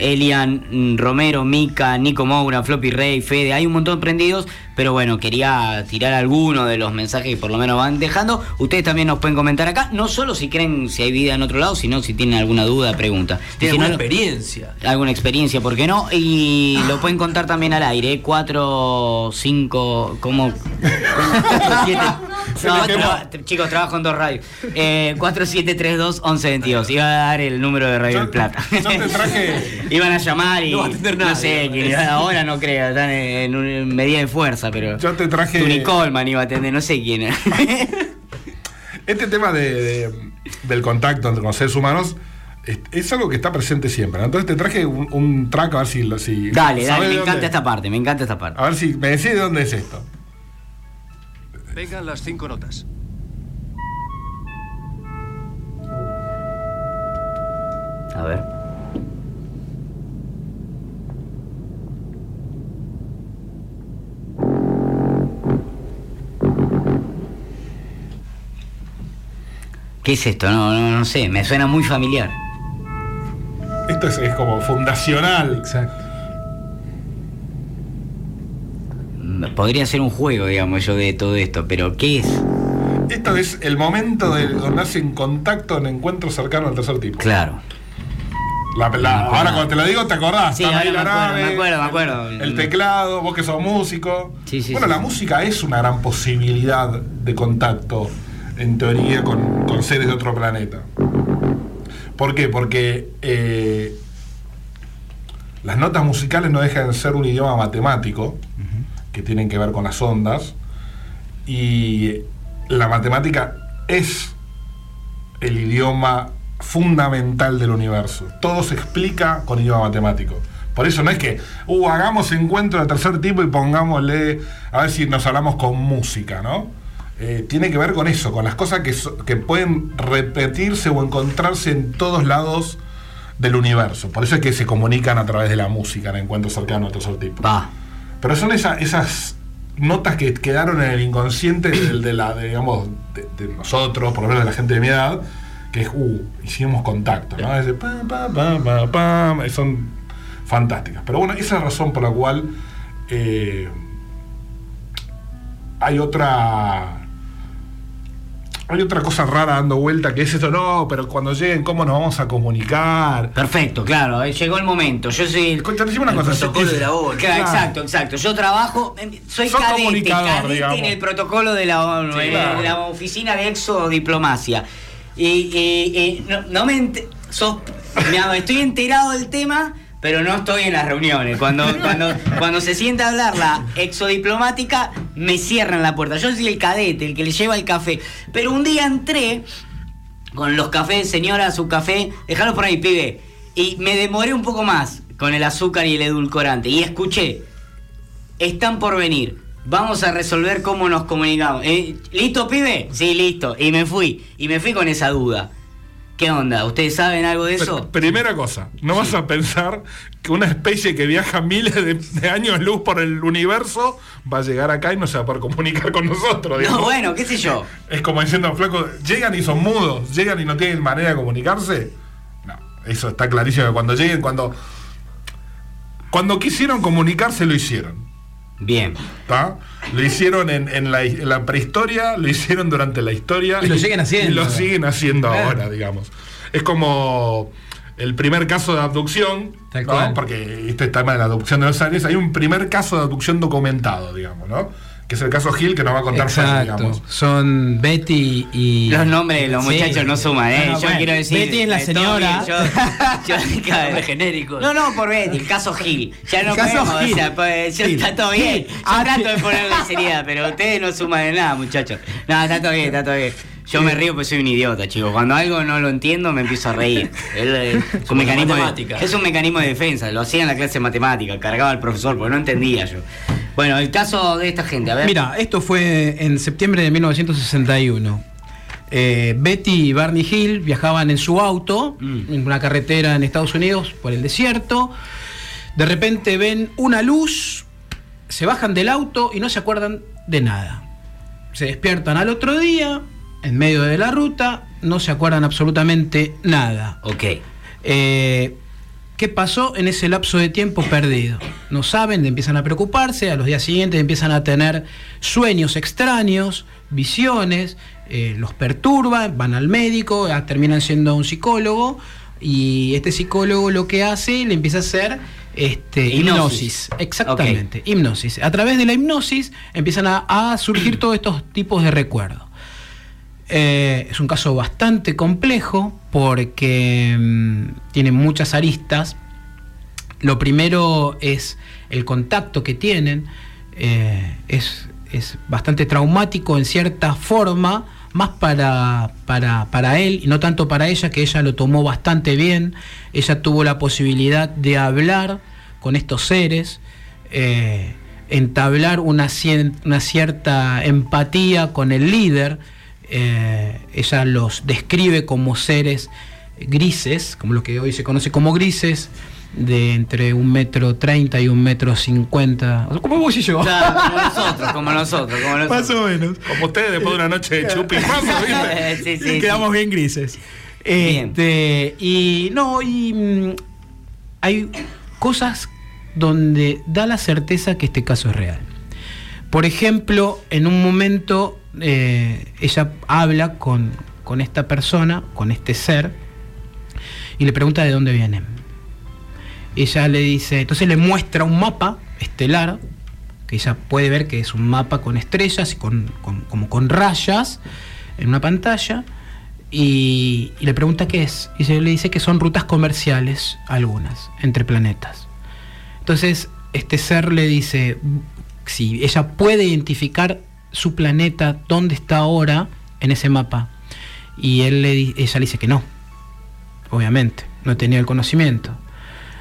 S1: Elian Romero, Mica, Nico Moura, Floppy Rey, Fede, hay un montón de prendidos, pero bueno, quería tirar alguno de los mensajes que por lo menos van dejando. Ustedes también nos pueden comentar acá, no solo si creen si hay vida en otro lado, sino si tienen alguna duda, pregunta.
S3: Tiene
S1: Si no,
S3: alguna experiencia.
S1: alguna experiencia, ¿por qué no? Y lo pueden contar también al aire, 4, 5, ¿cómo? 7,
S2: Le quemó.
S1: chicos, trabajo en dos radios. Eh, 4732 1122. Iba a dar el número de Radio
S2: Yo-
S1: del Plata.
S2: yo te traje-
S1: Iban a llamar y
S3: No va a atender
S1: no
S3: nadie,
S1: sé,
S3: parece.
S1: ahora no creo, están en, un- en medida de fuerza, pero.
S2: Yo te traje-
S1: Tony Coleman iba a atender, no sé quién era.
S2: Este tema de, de- del contacto entre los seres humanos es, algo que está presente siempre. ¿no? Entonces te traje un, un track a ver si.
S1: dale,
S2: ¿sabés
S1: dale, me
S2: dónde?
S1: encanta esta parte, me encanta esta parte.
S2: A ver si me decís de dónde es esto.
S5: Vengan las cinco notas.
S1: A ver. ¿Qué es esto? No, no, no sé, me suena muy familiar.
S2: Esto es, es como fundacional.
S4: Exacto.
S1: Podría ser un juego, digamos, yo de todo esto, pero ¿qué es?
S2: Esto es el momento de, donde hacen contacto en encuentro cercano al tercer tipo.
S1: Claro.
S2: La- la- ahora cuando te lo digo, ¿te acordás?
S1: Sí, ahora
S2: ahí la
S1: acuerdo,
S2: nave,
S1: me acuerdo, me acuerdo.
S2: El, el teclado, vos que sos músico.
S1: Sí, sí,
S2: bueno, la música es una gran posibilidad de contacto, en teoría, con, con seres de otro planeta. ¿Por qué? Porque eh, las notas musicales no dejan de ser un idioma matemático, que tienen que ver con las ondas, y la matemática es el idioma fundamental del universo. Todo se explica con idioma matemático. Por eso no es que, uh, hagamos encuentro de tercer tipo y pongámosle, a ver si nos hablamos con música, ¿no? Eh, tiene que ver con eso, con las cosas que, que pueden repetirse o encontrarse en todos lados del universo. Por eso es que se comunican a través de la música en encuentros cercanos de tercer tipo. Pero son esa- esas notas que quedaron en el inconsciente de, la, digamos, de, nosotros, por lo menos de la gente de mi edad, que es, uh, hicimos contacto, ¿no? Es de pam, pam, pam, son fantásticas. Pero bueno, esa es la razón por la cual eh, hay otra. Hay otra cosa rara dando vuelta que es esto, no, pero cuando lleguen, ¿cómo nos vamos a comunicar?
S1: Perfecto, claro, eh, llegó el momento. Yo soy el.
S2: Una
S3: El
S2: cosa.
S3: protocolo
S2: es-
S3: de la ONU.
S1: Claro,
S2: Claro.
S1: Exacto, exacto. Yo trabajo, em, soy
S2: Sos
S1: cadete, en el protocolo de la ONU,
S2: Sí,
S1: en
S2: claro.
S1: la oficina de exodiplomacia. Y, no, no me sos- me- estoy enterado del tema, pero no estoy en las reuniones. Cuando, cuando, cuando se sienta a hablar la exodiplomática, me cierran la puerta. Yo soy el cadete, el que le lleva el café. Pero un día entré con los cafés, señora, su café, déjalo por ahí, pibe. Y me demoré un poco más con el azúcar y el edulcorante. Y escuché, están por venir. Vamos a resolver cómo nos comunicamos. Eh, ¿Listo, pibe? Sí, listo. Y me fui. Y me fui con esa duda. ¿Qué onda? ¿Ustedes saben algo de eso?
S2: Pr- Primera cosa, no vas a pensar que una especie que viaja miles de, de años luz por el universo va a llegar acá y no se va a poder comunicar con nosotros.
S1: No, bueno, qué sé yo.
S2: Es como diciendo, flaco, llegan y son mudos, llegan y no tienen manera de comunicarse. No, eso está clarísimo que cuando lleguen, cuando. Cuando quisieron comunicarse, lo hicieron.
S1: Bien.
S2: Lo hicieron en, en la, en la prehistoria, lo hicieron durante la historia.
S4: Y lo siguen haciendo.
S2: Y lo siguen haciendo
S4: Claro.
S2: ahora, digamos. Es como el primer caso de abducción, porque este tema de la adopción de los aliens, hay un primer caso de abducción documentado, digamos, ¿no? Que es el caso Gil, que nos va a contar
S4: Exacto.
S2: digamos.
S4: Son Betty y.
S1: Los nombres de los
S4: Sí.
S1: muchachos no suman, ¿eh?
S4: No, no,
S1: yo
S4: bueno,
S1: quiero decir.
S4: Betty es la
S1: eh,
S4: señora.
S1: bien, Yo, yo-
S3: genéricos.
S1: No, no, por Betty, el caso Gil. Ya no podemos,
S4: Gil.
S1: o sea, pues, yo-
S4: Gil.
S1: está todo bien. Yo
S4: Ah,
S1: trato de ponerle seriedad, pero ustedes no suman en nada, muchachos. No, está todo bien, está todo bien. Yo me río porque soy un idiota, chicos. Cuando algo no lo entiendo, me empiezo a reír. Es, es un mecanismo de, es un mecanismo de defensa. Lo hacía en la clase de matemática, cargaba al profesor porque no entendía yo. Bueno, el caso de esta gente, a ver.
S4: Mira, esto fue en septiembre de 1961. Eh, Betty y Barney Hill viajaban en su auto,
S1: Mm.
S4: en una carretera en Estados Unidos, por el desierto. De repente ven una luz, se bajan del auto y no se acuerdan de nada. Se despiertan al otro día, en medio de la ruta, no se acuerdan absolutamente nada.
S1: Ok.
S4: Eh, ¿Qué pasó en ese lapso de tiempo perdido? No saben, empiezan a preocuparse, a los días siguientes empiezan a tener sueños extraños, visiones, eh, los perturban, van al médico, ah, terminan siendo un psicólogo y este psicólogo lo que hace, le empieza a hacer este,
S1: Hipnosis.
S4: hipnosis. Exactamente, hipnosis. A través de la hipnosis empiezan a, a surgir todos estos tipos de recuerdos. Eh, es un caso bastante complejo porque mm, tiene muchas aristas. Lo primero es el contacto que tienen. eh, es, es bastante traumático en cierta forma, más para, para, para él y no tanto para ella, que ella lo tomó bastante bien. Ella tuvo la posibilidad de hablar con estos seres. eh, entablar una, cien- una cierta empatía con el líder. Eh, ella los describe como seres grises, como lo que hoy se conoce como grises, de entre un metro treinta y un metro cincuenta. Como vos y yo.
S1: Claro, como nosotros, como nosotros, como nosotros.
S4: Más o menos.
S2: Como ustedes después de una noche de chupi
S1: sí, sí,
S4: Quedamos
S1: sí.
S4: bien grises.
S1: Bien.
S4: Este, y no, y mm, hay cosas donde da la certeza que este caso es real. Por ejemplo, en un momento eh, ella habla con, con esta persona, con este ser, y le pregunta de dónde viene. Ella le dice, entonces le muestra un mapa estelar, que ella puede ver que es un mapa con estrellas y con, como con rayas en una pantalla, y, y le pregunta qué es. Y se le dice que son rutas comerciales, algunas, entre planetas. Entonces, este ser le dice, si ella puede identificar su planeta, dónde está ahora en ese mapa. Y él le, ella le dice que no, obviamente, no tenía el conocimiento.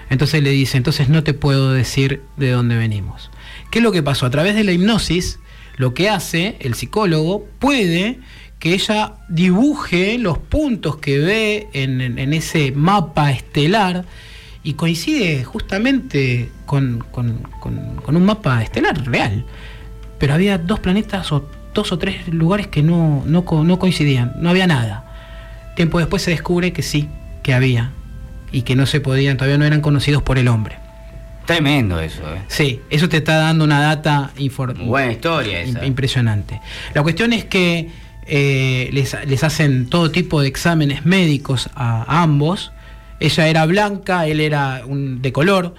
S4: Entonces le dice, entonces no te puedo decir de dónde venimos. ¿Qué es lo que pasó? A través de la hipnosis, lo que hace el psicólogo puede que ella dibuje los puntos que ve en, ese mapa estelar y coincide justamente con un mapa estelar real. Pero había dos planetas o dos o tres lugares que no, no, no coincidían, no había nada. Tiempo después se descubre que sí, que había y que no se podían, todavía no eran conocidos por el hombre.
S1: Tremendo eso, eh.
S4: Sí, eso te está dando una data
S1: Buena historia esa.
S4: impresionante. La cuestión es que eh, les, les hacen todo tipo de exámenes médicos a, ambos. Ella era blanca, él era un- de color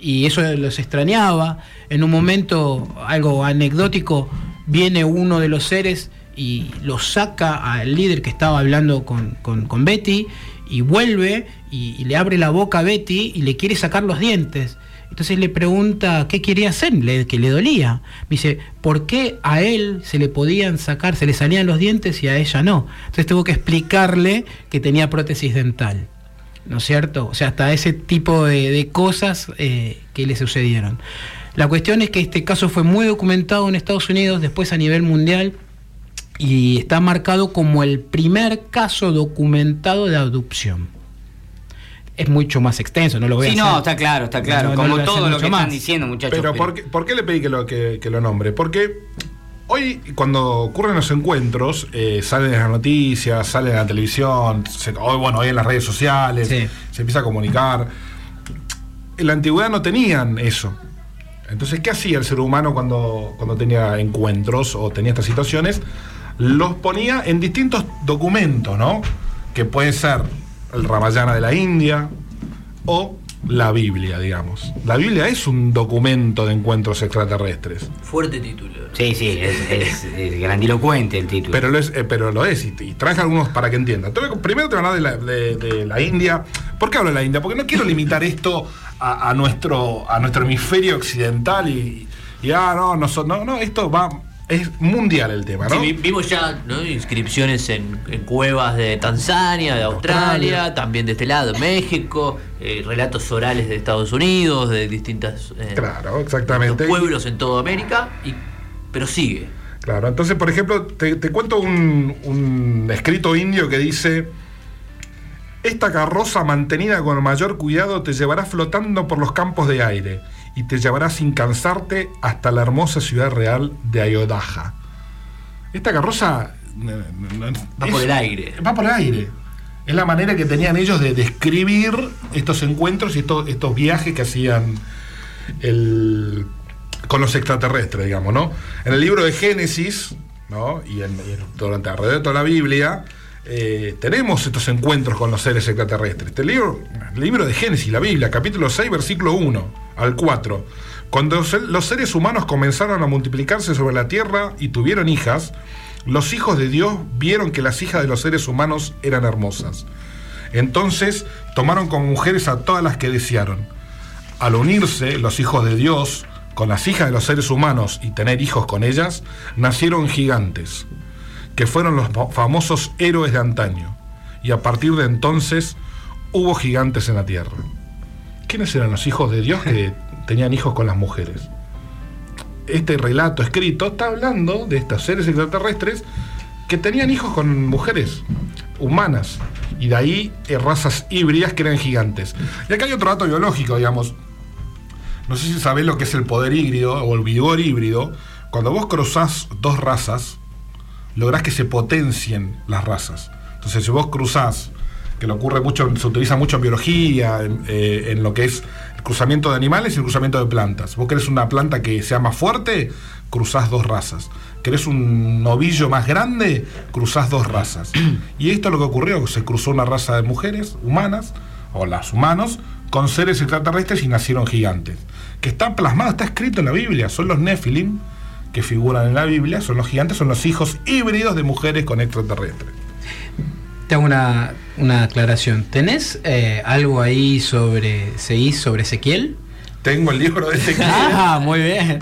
S4: y eso los extrañaba. En un momento, algo anecdótico, viene uno de los seres y lo saca al líder que estaba hablando con, con- Betty y vuelve y, le abre la boca a Betty y le quiere sacar los dientes. Entonces le pregunta qué quería hacer, que le dolía. Me dice, ¿por qué a él se le podían sacar, se le salían los dientes y a ella no? Entonces tuvo que explicarle que tenía prótesis dental. ¿No es cierto? O sea, hasta ese tipo de, de cosas eh, que le sucedieron. La cuestión es que este caso fue muy documentado en Estados Unidos, después a nivel mundial, y está marcado como el primer caso documentado de adopción. Es mucho más extenso, no lo voy
S1: Sí,
S4: a hacer.
S1: no, está claro, está claro.
S4: No, no
S1: como
S4: lo
S1: todo lo que están diciendo, muchachos.
S2: Pero ¿por qué, por qué le pedí que lo, que, que lo nombre? Porque hoy, cuando ocurren los encuentros, eh, salen en las noticias, salen en la televisión, se- hoy, bueno, hoy en las redes sociales,
S4: Sí.
S2: se empieza a comunicar. En la antigüedad no tenían eso. Entonces, ¿qué hacía el ser humano cuando, cuando tenía encuentros o tenía estas situaciones? Los ponía en distintos documentos, ¿no? Que puede ser el Ramayana de la India o la Biblia, digamos. La Biblia es un documento de encuentros extraterrestres,
S3: Fuerte título.
S1: Sí, sí, es, es- es grandilocuente el título.
S2: pero lo es, eh, pero lo es y, y traje algunos para que entiendan. Voy primero te van a hablar de la, de- de la India. ¿Por qué hablo de la India? Porque no quiero limitar esto a, a nuestro, a nuestro hemisferio occidental y, y, ah, no, no, no, no, esto va es mundial el tema, ¿no?
S3: Sí, vimos ya ¿no? inscripciones en, en, cuevas de Tanzania, de Australia, Australia. también de este lado, México, eh, relatos orales de Estados Unidos, de distintas
S2: eh, claro, exactamente.
S3: pueblos en toda América, y, pero sigue.
S2: Claro, entonces, por ejemplo, te, te cuento un, un escrito indio que dice, esta carroza mantenida con mayor cuidado te llevará flotando por los campos de aire y te llevará sin cansarte hasta la hermosa ciudad real de Ayodhya. Esta carroza
S3: va es, por el aire.
S2: Va por el aire. Es la manera que tenían ellos de describir estos encuentros y estos, estos viajes que hacían el, con los extraterrestres, digamos, ¿no? En el libro de Génesis, ¿no? Y, en, y durante alrededor de toda la Biblia, eh, tenemos estos encuentros con los seres extraterrestres. Este libro, el libro de Génesis, la Biblia, capítulo 6, versículo 1 al 4. Cuando los seres humanos comenzaron a multiplicarse sobre la tierra y tuvieron hijas, los hijos de Dios vieron que las hijas de los seres humanos eran hermosas. Entonces tomaron como mujeres a todas las que desearon. Al unirse los hijos de Dios con las hijas de los seres humanos y tener hijos con ellas, nacieron gigantes que fueron los famosos héroes de antaño, y a partir de entonces hubo gigantes en la tierra. ¿Quiénes eran los hijos de Dios que tenían hijos con las mujeres? Este relato escrito está hablando de estos seres extraterrestres que tenían hijos con mujeres humanas, y de ahí eh, razas híbridas que eran gigantes. Y acá hay otro dato biológico, digamos. No sé si sabés lo que es el poder híbrido o el vigor híbrido. Cuando vos cruzás dos razas, lográs que se potencien las razas. Entonces, si vos cruzás, que lo ocurre mucho, se utiliza mucho en biología, en, eh, en, lo que es el cruzamiento de animales y el cruzamiento de plantas. Vos querés una planta que sea más fuerte, cruzás dos razas. Querés un novillo más grande, cruzás dos razas. Y esto es lo que ocurrió, se cruzó una raza de mujeres humanas, o las humanos, con seres extraterrestres y nacieron gigantes. Que está plasmado, está escrito en la Biblia, son los Nephilim, que figuran en la Biblia, son los gigantes, son los hijos híbridos de mujeres con extraterrestres.
S4: Te hago una, una aclaración. ¿Tenés eh, algo ahí sobre, seguís sobre Ezequiel?
S2: Tengo el libro de Ezequiel.
S4: ah, muy bien.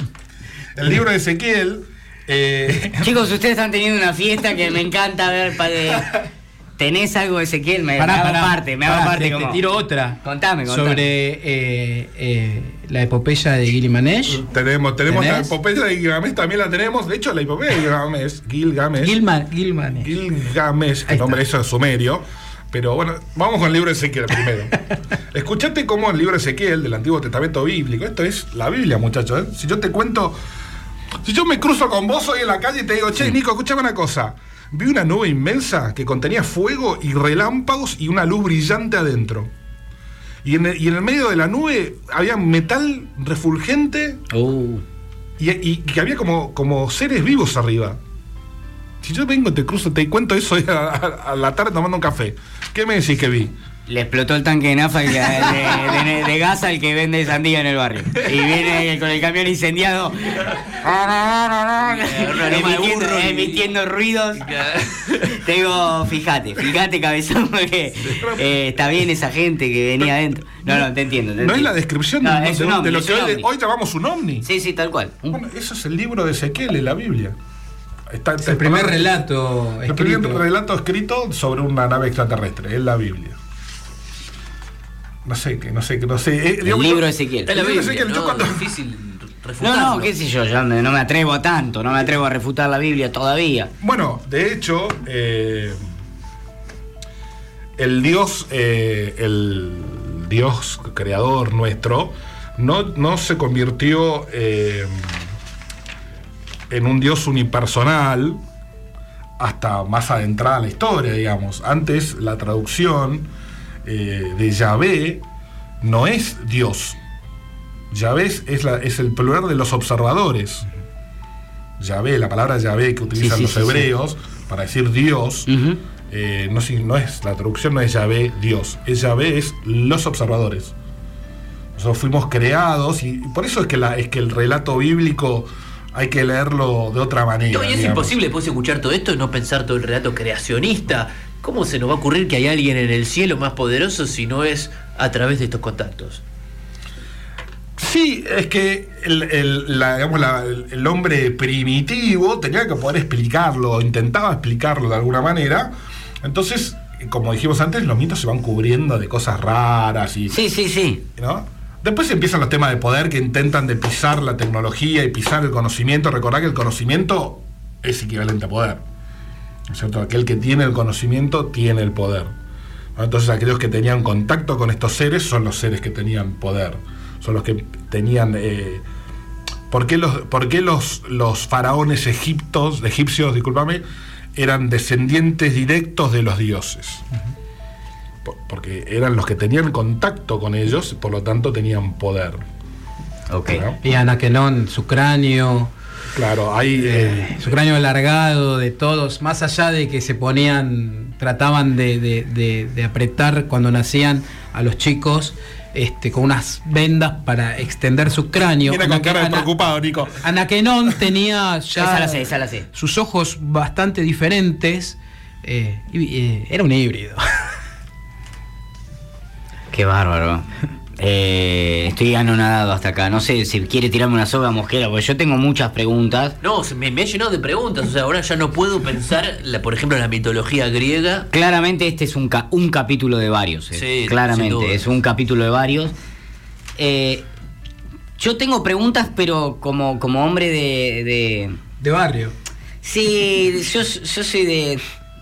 S2: El libro de Ezequiel. Eh...
S1: Chicos, ustedes están teniendo una fiesta que me encanta ver. Para ¿Tenés algo de Ezequiel? Me,
S4: pará,
S1: me hago
S4: pará,
S1: parte, me hago
S4: pará,
S1: parte.
S4: te,
S1: como...
S4: te tiro otra.
S1: Contame, contame.
S4: Sobre eh, eh, la epopeya de Gilgamesh.
S2: Tenemos, tenemos
S4: ¿Tenés?
S2: la epopeya de Gilgamesh, también la tenemos. De hecho, la epopeya de Gilgamesh, Gilgamesh,
S4: Gilman, Gilmanesh.
S2: Gilgamesh, que
S4: Ahí
S2: nombre eso es sumerio. Pero bueno, vamos con el libro de Ezequiel primero. Escuchate cómo el libro de Ezequiel del Antiguo Testamento Bíblico, esto es la Biblia, muchachos. ¿eh? Si yo te cuento, si yo me cruzo con vos hoy en la calle y te digo, che, Nico, escúchame una cosa. Vi una nube inmensa que contenía fuego y relámpagos y una luz brillante adentro. Y en el, y en el medio de la nube había metal refulgente
S1: Uh,
S2: y, y que había como, como seres vivos arriba. Si yo vengo, te cruzo, te cuento eso a- a la tarde tomando un café. ¿Qué me decís que vi?
S1: Le explotó el tanque de nafa de, de- de gas al que vende sandía en el barrio. Y viene con el camión incendiado. emitiendo, ruidos. Te digo, fíjate, fíjate, cabezón, porque eh, está bien esa gente que venía adentro. No, no, te entiendo. te
S2: No es la descripción
S1: No,
S2: de,
S1: es
S2: lo
S1: es
S2: que
S1: un
S2: hoy,
S1: ovni.
S2: hoy llamamos un ovni.
S1: Sí, sí, tal cual.
S2: Bueno, eso es el libro de Ezequiel en la Biblia. Está,
S4: Es el primer relato
S2: El primer
S4: escrito.
S2: relato escrito sobre una nave extraterrestre, en la Biblia. No sé, que no sé, que no sé. Eh,
S1: El
S2: digamos,
S1: libro
S2: yo-
S1: de Ezequiel.
S3: En
S2: El libro de Ezequiel, yo
S3: ¿no?
S2: cuando-
S3: difícil
S1: No,
S3: refutarlo.
S1: no, qué sé yo, yo no me atrevo a tanto, no me atrevo a refutar la Biblia todavía.
S2: Bueno, de hecho, eh, el Dios, eh, el Dios creador nuestro, no, no se convirtió eh, en un Dios unipersonal hasta más adentrada la historia, digamos. Antes la traducción eh, de Yahvé no es Dios. Yahvé es, es la- es el plural de los observadores. Yahvé, la palabra Yahvé que utilizan
S1: sí,
S2: los
S1: sí.
S2: hebreos para decir Dios, eh, no, es, la traducción no es Yahvé, Dios. Es Yahvé, es los observadores. Nosotros fuimos creados y, por eso es que, la, es que el relato bíblico hay que leerlo de otra manera.
S3: No, y es
S2: digamos.
S3: imposible después escuchar todo esto y no pensar todo el relato creacionista. ¿Cómo se nos va a ocurrir que hay alguien en el cielo más poderoso si no es a través de estos contactos?
S2: Sí, es que el, el- la- digamos, la- el- el hombre primitivo tenía que poder explicarlo, intentaba explicarlo de alguna manera. Entonces, como dijimos antes, los mitos se van cubriendo de cosas raras y.
S1: Sí, sí, sí.
S2: ¿no? Después empiezan los temas de poder que intentan de pisar la tecnología y pisar el conocimiento. Recordad que el conocimiento es equivalente a poder. ¿No es cierto? Aquel que tiene el conocimiento tiene el poder. ¿no? Entonces aquellos que tenían contacto con estos seres son los seres que tenían poder. Son los que tenían... eh, ¿Por qué los, por qué los, los faraones egiptos, egipcios, discúlpame, eran descendientes directos de los dioses? Por- Porque eran los que tenían contacto con ellos, por lo tanto tenían poder.
S1: Ok.
S2: ¿no?
S4: Y Anakenón, su cráneo,
S2: Claro, hay... eh,
S4: su cráneo alargado de todos, más allá de que se ponían, trataban de, de- de- de apretar cuando nacían a los chicos este, con unas vendas para extender su cráneo.
S2: Viene con cara de
S4: Ana-
S2: preocupado, Nico.
S4: Anakenón tenía ya
S1: Esa la sé, esa la sé.
S4: sus ojos bastante diferentes. eh, y, eh, era un híbrido.
S1: Qué bárbaro. Eh, estoy anonadado hasta acá. No sé si quiere tirarme una soga mosquera, porque yo tengo muchas preguntas.
S3: No, se me, me ha llenado de preguntas. O sea, ahora ya no puedo pensar, la, por ejemplo, en la mitología griega.
S1: Claramente este es un, ca- un capítulo de varios. eh.
S3: Sí.
S1: Claramente, es un capítulo de varios. Eh, yo tengo preguntas, pero como, como hombre de, de-
S4: De barrio.
S1: Sí, yo, yo soy de,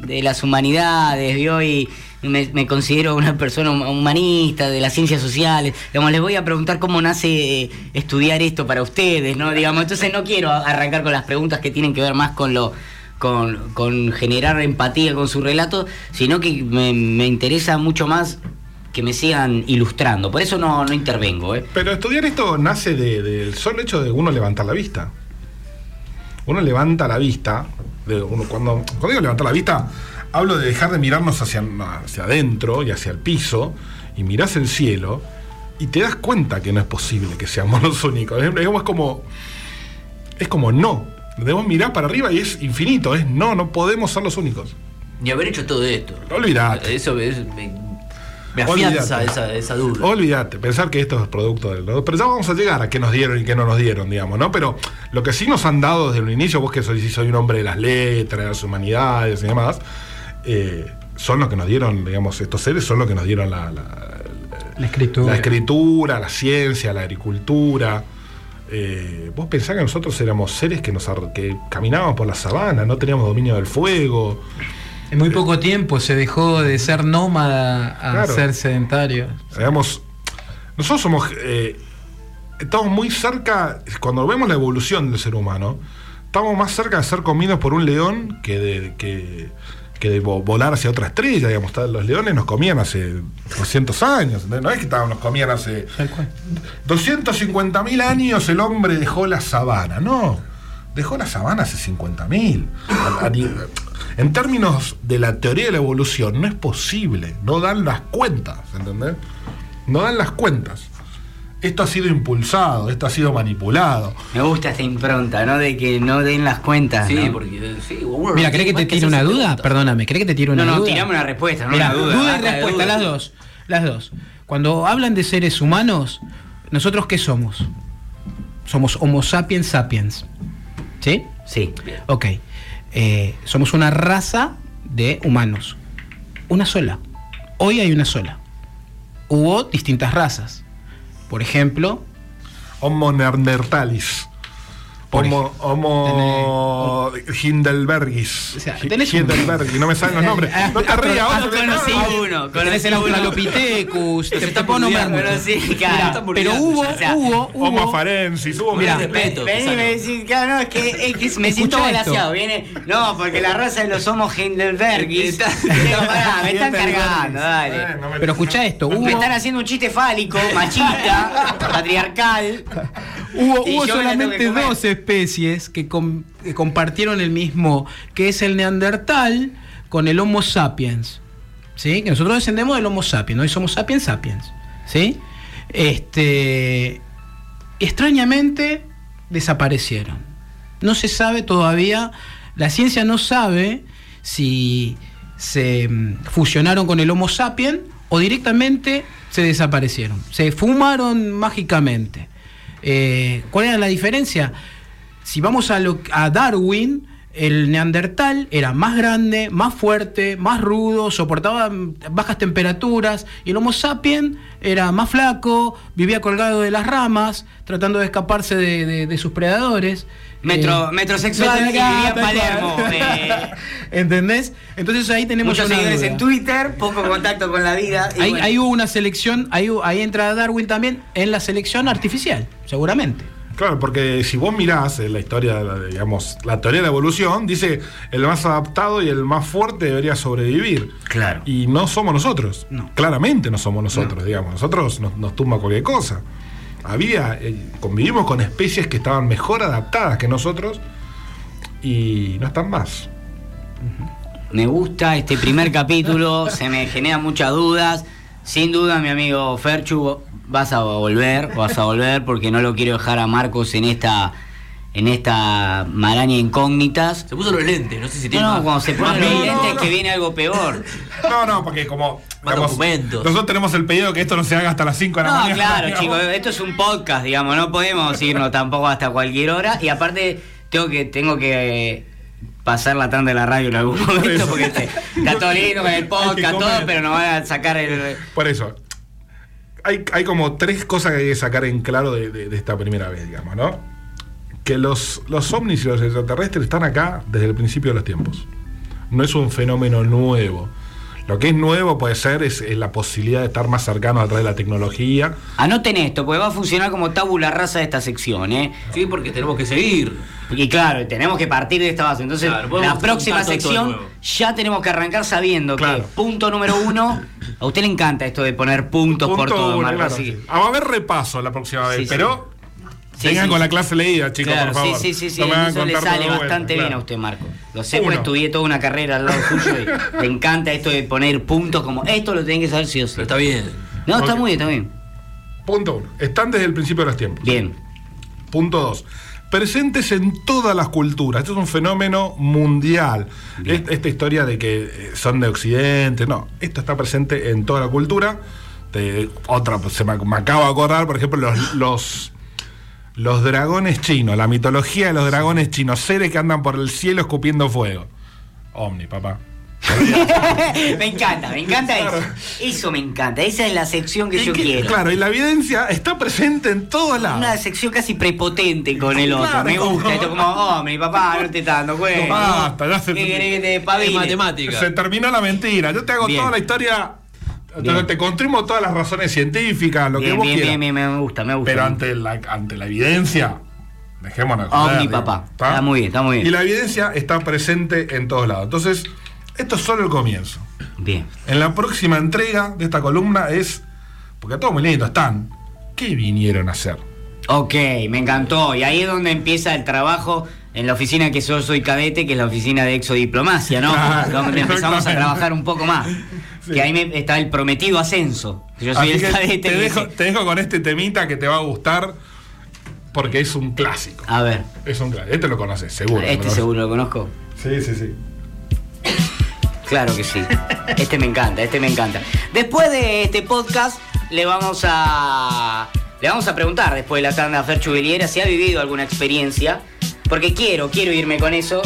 S1: de las humanidades, ¿vio? Y me, considero una persona hum- humanista, de las ciencias sociales. Digamos, les voy a preguntar cómo nace eh, estudiar esto para ustedes, ¿no? Digamos, entonces no quiero arrancar con las preguntas que tienen que ver más con lo... Con, generar empatía con su relato, sino que me, interesa mucho más que me sigan ilustrando. Por eso no, intervengo, ¿eh?
S2: Pero estudiar esto nace de- del solo hecho de uno levantar la vista. Uno levanta la vista, de uno, cuando, cuando digo levantar la vista, hablo de dejar de mirarnos hacia, hacia adentro y hacia el piso, y mirás el cielo, y te das cuenta que no es posible que seamos los únicos. Es, es como. Es como no. Debemos mirar para arriba y es infinito, es no, no podemos ser los únicos.
S3: Ni haber hecho todo esto.
S2: Olvidate.
S3: Eso es- me, me afianza
S2: Olvídate.
S3: esa, esa duda.
S2: Olvídate, pensar que esto es producto del. Pero ya vamos a llegar a qué nos dieron y qué no nos dieron, digamos, ¿no? Pero lo que sí nos han dado desde un inicio, vos que soy, sí soy un hombre de las letras, de las humanidades y demás, eh, son los que nos dieron, digamos, estos seres son los que nos dieron la, la-
S4: La escritura.
S2: la escritura, la ciencia, la agricultura. Eh, vos pensás que nosotros éramos seres que, nos que caminábamos por la sabana, no teníamos dominio del fuego.
S4: En muy poco tiempo se dejó de ser nómada a
S2: Claro.
S4: ser sedentario.
S2: Digamos, nosotros somos. eh, estamos muy cerca, cuando vemos la evolución del ser humano, estamos más cerca de ser comidos por un león que de, que, que de vo- volar hacia otra estrella. Digamos, los leones nos comían hace 200 años, no es que nos comían hace.
S4: Tal cual.
S2: 250.000 años el hombre dejó la sabana, no. Dejó la sabana hace 50.000. En términos de la teoría de la evolución, no es posible. No dan las cuentas, ¿entendés? No dan las cuentas. Esto ha sido impulsado, esto ha sido manipulado.
S1: Me gusta esta impronta, ¿no? De que no den las cuentas.
S3: Sí,
S1: ¿no?
S3: porque sí,
S4: Mira,
S3: no
S4: ¿cree que te tire una duda? Perdóname, ¿cree que te tire una
S1: No, no,
S4: duda?
S1: tirame una respuesta, no
S4: Mira,
S1: una duda.
S4: duda y respuesta,
S1: duda.
S4: las dos. Las dos. Cuando hablan de seres humanos, ¿nosotros qué somos? Somos Homo sapiens sapiens. ¿Sí?
S1: Sí.
S4: Ok. Eh, somos una raza de humanos. Una sola. Hoy hay una sola. Hubo distintas razas. Por ejemplo,
S2: Homo neandertalis.
S4: Por
S2: Homo, homo Hindelbergis.
S4: O sea,
S2: Hi-
S4: tenés un-
S2: Hindelbergis, no me salen los nombres.
S4: Ah,
S2: No te rías,
S4: ah,
S2: vos,
S1: conocí
S2: no,
S1: uno,
S4: tenés el. Australopithecus, te, puedo nombrar
S1: pero sí, claro.
S4: Mira, pero hubo,
S1: O sea,
S4: hubo,
S2: Homo
S4: hubo.
S2: farensis, hubo
S4: Mira,
S3: respeto,
S1: Vení,
S3: Susana.
S1: me decís, claro, no, es que, es que me siento glaciado. Viene, no, porque la raza de los homos Hindelbergis.
S3: Está-
S1: Digo, pará, me están
S2: Hindelbergis.
S1: cargando,
S2: Eh,
S1: dale.
S2: no me-
S4: Pero escucha esto, hubo,
S1: Me están haciendo un chiste fálico, machista, patriarcal.
S4: hubo,
S1: Y
S4: hubo solamente dos especies que, com- que compartieron el mismo, que es el neandertal con el Homo sapiens. ¿Sí? Que nosotros descendemos del Homo sapiens, hoy somos sapiens sapiens. ¿Sí? Este. Extrañamente desaparecieron. No se sabe todavía, la ciencia no sabe si se mm, fusionaron con el Homo sapiens o directamente se desaparecieron. Se fumaron mágicamente. Eh, ¿Cuál era la diferencia? Si vamos a, lo- a Darwin, el neandertal era más grande, más fuerte, más rudo, soportaba bajas temperaturas, y el Homo sapiens era más flaco, vivía colgado de las ramas, tratando de escaparse de, de- de sus predadores.
S1: Metro-
S4: Eh,
S1: metrosexual y. Palermo, eh.
S4: ¿Entendés? Entonces ahí tenemos
S1: Muchos seguidores
S4: duda.
S1: en Twitter, poco contacto con la vida. y
S4: Ahí,
S1: bueno.
S4: ahí hubo una selección, ahí, ahí entra Darwin también en la selección artificial, seguramente.
S2: Claro, porque si vos mirás en la historia, digamos, la teoría de la evolución, dice el más adaptado y el más fuerte debería sobrevivir.
S1: Claro.
S2: Y no somos nosotros.
S4: No.
S2: Claramente no somos nosotros, digamos. Nosotros nos, nos tumba cualquier cosa. Había, eh, convivimos con especies que estaban mejor adaptadas que nosotros y no están más.
S1: Me gusta este primer capítulo, se me generan muchas dudas. Sin duda, mi amigo Ferchu, vas a volver, vas a volver, porque no lo quiero dejar a Marcos en esta en esta maraña incógnitas.
S3: Se puso los lentes, no sé si tiene
S1: No, no, cuando se
S3: más
S1: ponen los
S3: lentes.
S1: lentes
S2: no, no.
S1: que viene algo peor.
S2: No, no, porque como
S3: documentos.
S2: nosotros tenemos el pedido que esto no se haga hasta las 5 de la
S1: No,
S2: mañana.
S1: claro,
S2: digamos.
S1: chicos, esto es un podcast, digamos, no podemos irnos tampoco hasta cualquier hora. Y aparte, tengo que, tengo que pasar la tanda de la radio en algún momento, porque este, está todo lindo con el podcast, todo, pero nos van a sacar el.
S2: Por eso, hay, hay como tres cosas que hay que sacar en claro de, de- de esta primera vez, digamos, ¿no? Que los, los ovnis y los extraterrestres están acá desde el principio de los tiempos. No es un fenómeno nuevo. Lo que es nuevo puede ser es, es la posibilidad de estar más cercanos a través de la tecnología.
S1: Anoten esto, porque va a funcionar como tabula rasa de esta sección, ¿eh?
S3: Sí, porque tenemos que seguir.
S1: Y claro, tenemos que partir de esta base. Entonces,
S3: Claro,
S1: la próxima sección ya tenemos que arrancar sabiendo
S2: Claro.
S1: que punto número uno, a usted le encanta esto de poner puntos por todo,
S2: uno,
S1: Marco,
S2: claro.
S1: así
S2: Ah, va a haber repaso la próxima vez,
S1: Sí,
S2: pero
S1: Sí,
S2: vengan
S1: sí.
S2: con la clase leída, chicos,
S1: Claro,
S2: por favor.
S1: sí, sí, sí,
S2: No me
S1: eso le
S2: contar
S1: sale bastante bien
S2: claro.
S1: a usted, Marco. Lo sé, porque estudié toda una carrera al lado suyo y le encanta esto de poner puntos como esto lo tienen que saber sí o sí.
S3: Pero está bien.
S1: No, está muy bien, está bien.
S2: Punto uno. Están desde el principio de los tiempos.
S1: Bien.
S2: Punto 2. Presentes en todas las culturas. Esto es un fenómeno mundial.
S1: Bien.
S2: Esta historia de que eh, son de Occidente, no. Esto está presente en toda la cultura. Otra, pues, se me, me acabo de acordar, por ejemplo, los, los, los dragones chinos, la mitología de los dragones chinos, seres que andan por el cielo escupiendo fuego. Omni, papá.
S1: me encanta, me encanta eso. Eso me encanta. Esa es la sección que
S2: Y
S1: yo
S2: que-
S1: quiero.
S2: Claro, y la evidencia está presente en todos lados.
S1: Una sección casi prepotente con el otro.
S2: Claro,
S1: me gusta. Esto como, oh, mi papá, no te está dando cuenta.
S2: No, basta, ya se-
S1: ¿Qué querés que te
S3: Es matemática.
S2: Se terminó la mentira. Yo te hago
S1: Bien.
S2: toda la historia. Te, construimos todas las razones científicas, lo que vos
S1: bien,
S2: quieras.
S1: bien, bien, me gusta, me gusta.
S2: Pero ante la, ante la evidencia, dejémonos. de
S1: Omni,
S2: joder, digamos,
S1: papá. Está muy bien, está muy bien.
S2: Y la evidencia está presente en todos lados. Entonces, esto es solo el comienzo.
S1: Bien.
S2: En la próxima entrega de esta columna es. Porque todo muy lindo, están. ¿Qué vinieron a hacer?
S1: Ok, me encantó. Y ahí es donde empieza el trabajo en la oficina que yo soy cadete, que es la oficina de exodiplomacia, ¿no?
S2: Claro,
S1: donde empezamos a trabajar un poco más.
S2: Sí.
S1: Que ahí me- está el prometido ascenso. Yo soy
S2: Así
S1: el
S2: que
S1: cadete.
S2: te, dejo,
S1: dice-
S2: te dejo con este temita que te va a gustar. Porque es un clásico.
S1: A ver,
S2: Es un clásico. Este lo conoces, seguro.
S1: este seguro lo conozco.
S2: Sí, sí, sí.
S1: Claro que sí. Este me encanta, este me encanta. Después de este podcast, le vamos a. Le vamos a preguntar después de la tanda a Fer Chubeliera si ha vivido alguna experiencia. Porque quiero, quiero irme con eso,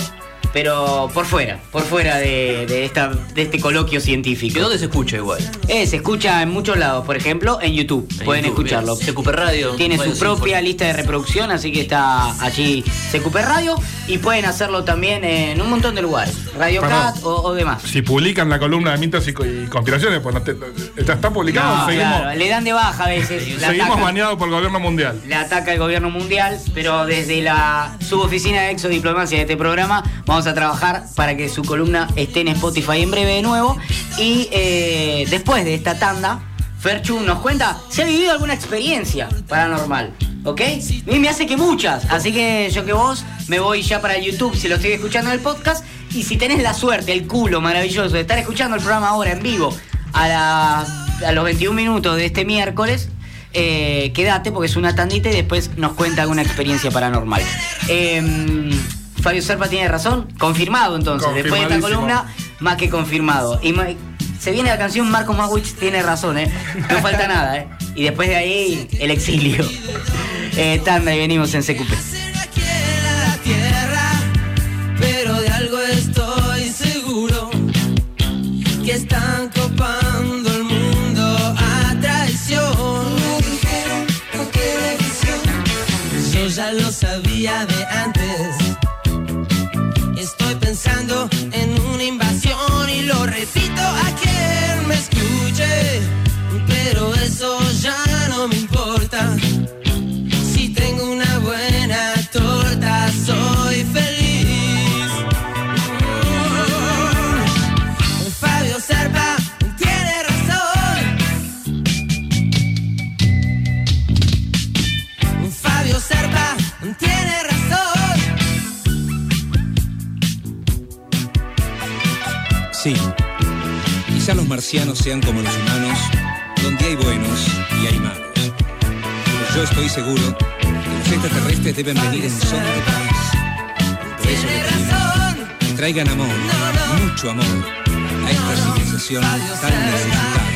S1: pero por fuera, por fuera de, de esta, de este coloquio
S3: ¿Que
S1: científico.
S3: dónde se escucha igual?
S1: Eh, se escucha en muchos lados, por ejemplo, en YouTube.
S3: En
S1: Pueden
S3: YouTube,
S1: escucharlo.
S3: CQP Radio.
S1: Tiene su propia lista de reproducción, así que está allí CQP Radio. Y pueden hacerlo también en un montón de lugares. Radio
S2: Perdón.
S1: Cat o, o demás.
S2: Si publican la columna de mitos y, y conspiraciones, pues no te- está, está publicado.
S1: No,
S2: seguimos
S1: claro, le dan de baja a veces. la
S2: seguimos baneados por el gobierno mundial.
S1: Le ataca el gobierno mundial, pero desde la suboficina de Exodiplomacia de este programa vamos a trabajar para que su columna esté en Spotify en breve de nuevo. Y eh, después de esta tanda, Ferchu nos cuenta si ha vivido alguna experiencia paranormal. ¿Ok? Mí me hace que muchas. Así que yo que vos me voy ya para YouTube si lo estoy escuchando en el podcast. Y si tenés la suerte, el culo maravilloso de estar escuchando el programa ahora en vivo a, la- los 21 minutos de este miércoles, eh, quédate porque es una tandita y después nos cuenta alguna experiencia paranormal. Eh, Fabio Serpa tiene razón, confirmado entonces. Después de esta columna, más que confirmado. Y se viene la canción Marcos Mawich tiene razón, ¿eh? No falta nada, ¿eh? Y después de ahí, el exilio. Eh, tanda y venimos en CQP.
S5: aquí en la tierra, pero de algo estoy seguro que están copando el mundo a traición. Yo ya lo sabía de
S6: marcianos sean como los humanos, donde hay buenos y hay malos. Pero yo estoy seguro que los extraterrestres deben venir en son de paz. Por eso que traigan amor, mucho amor, a esta civilización tan necesitada.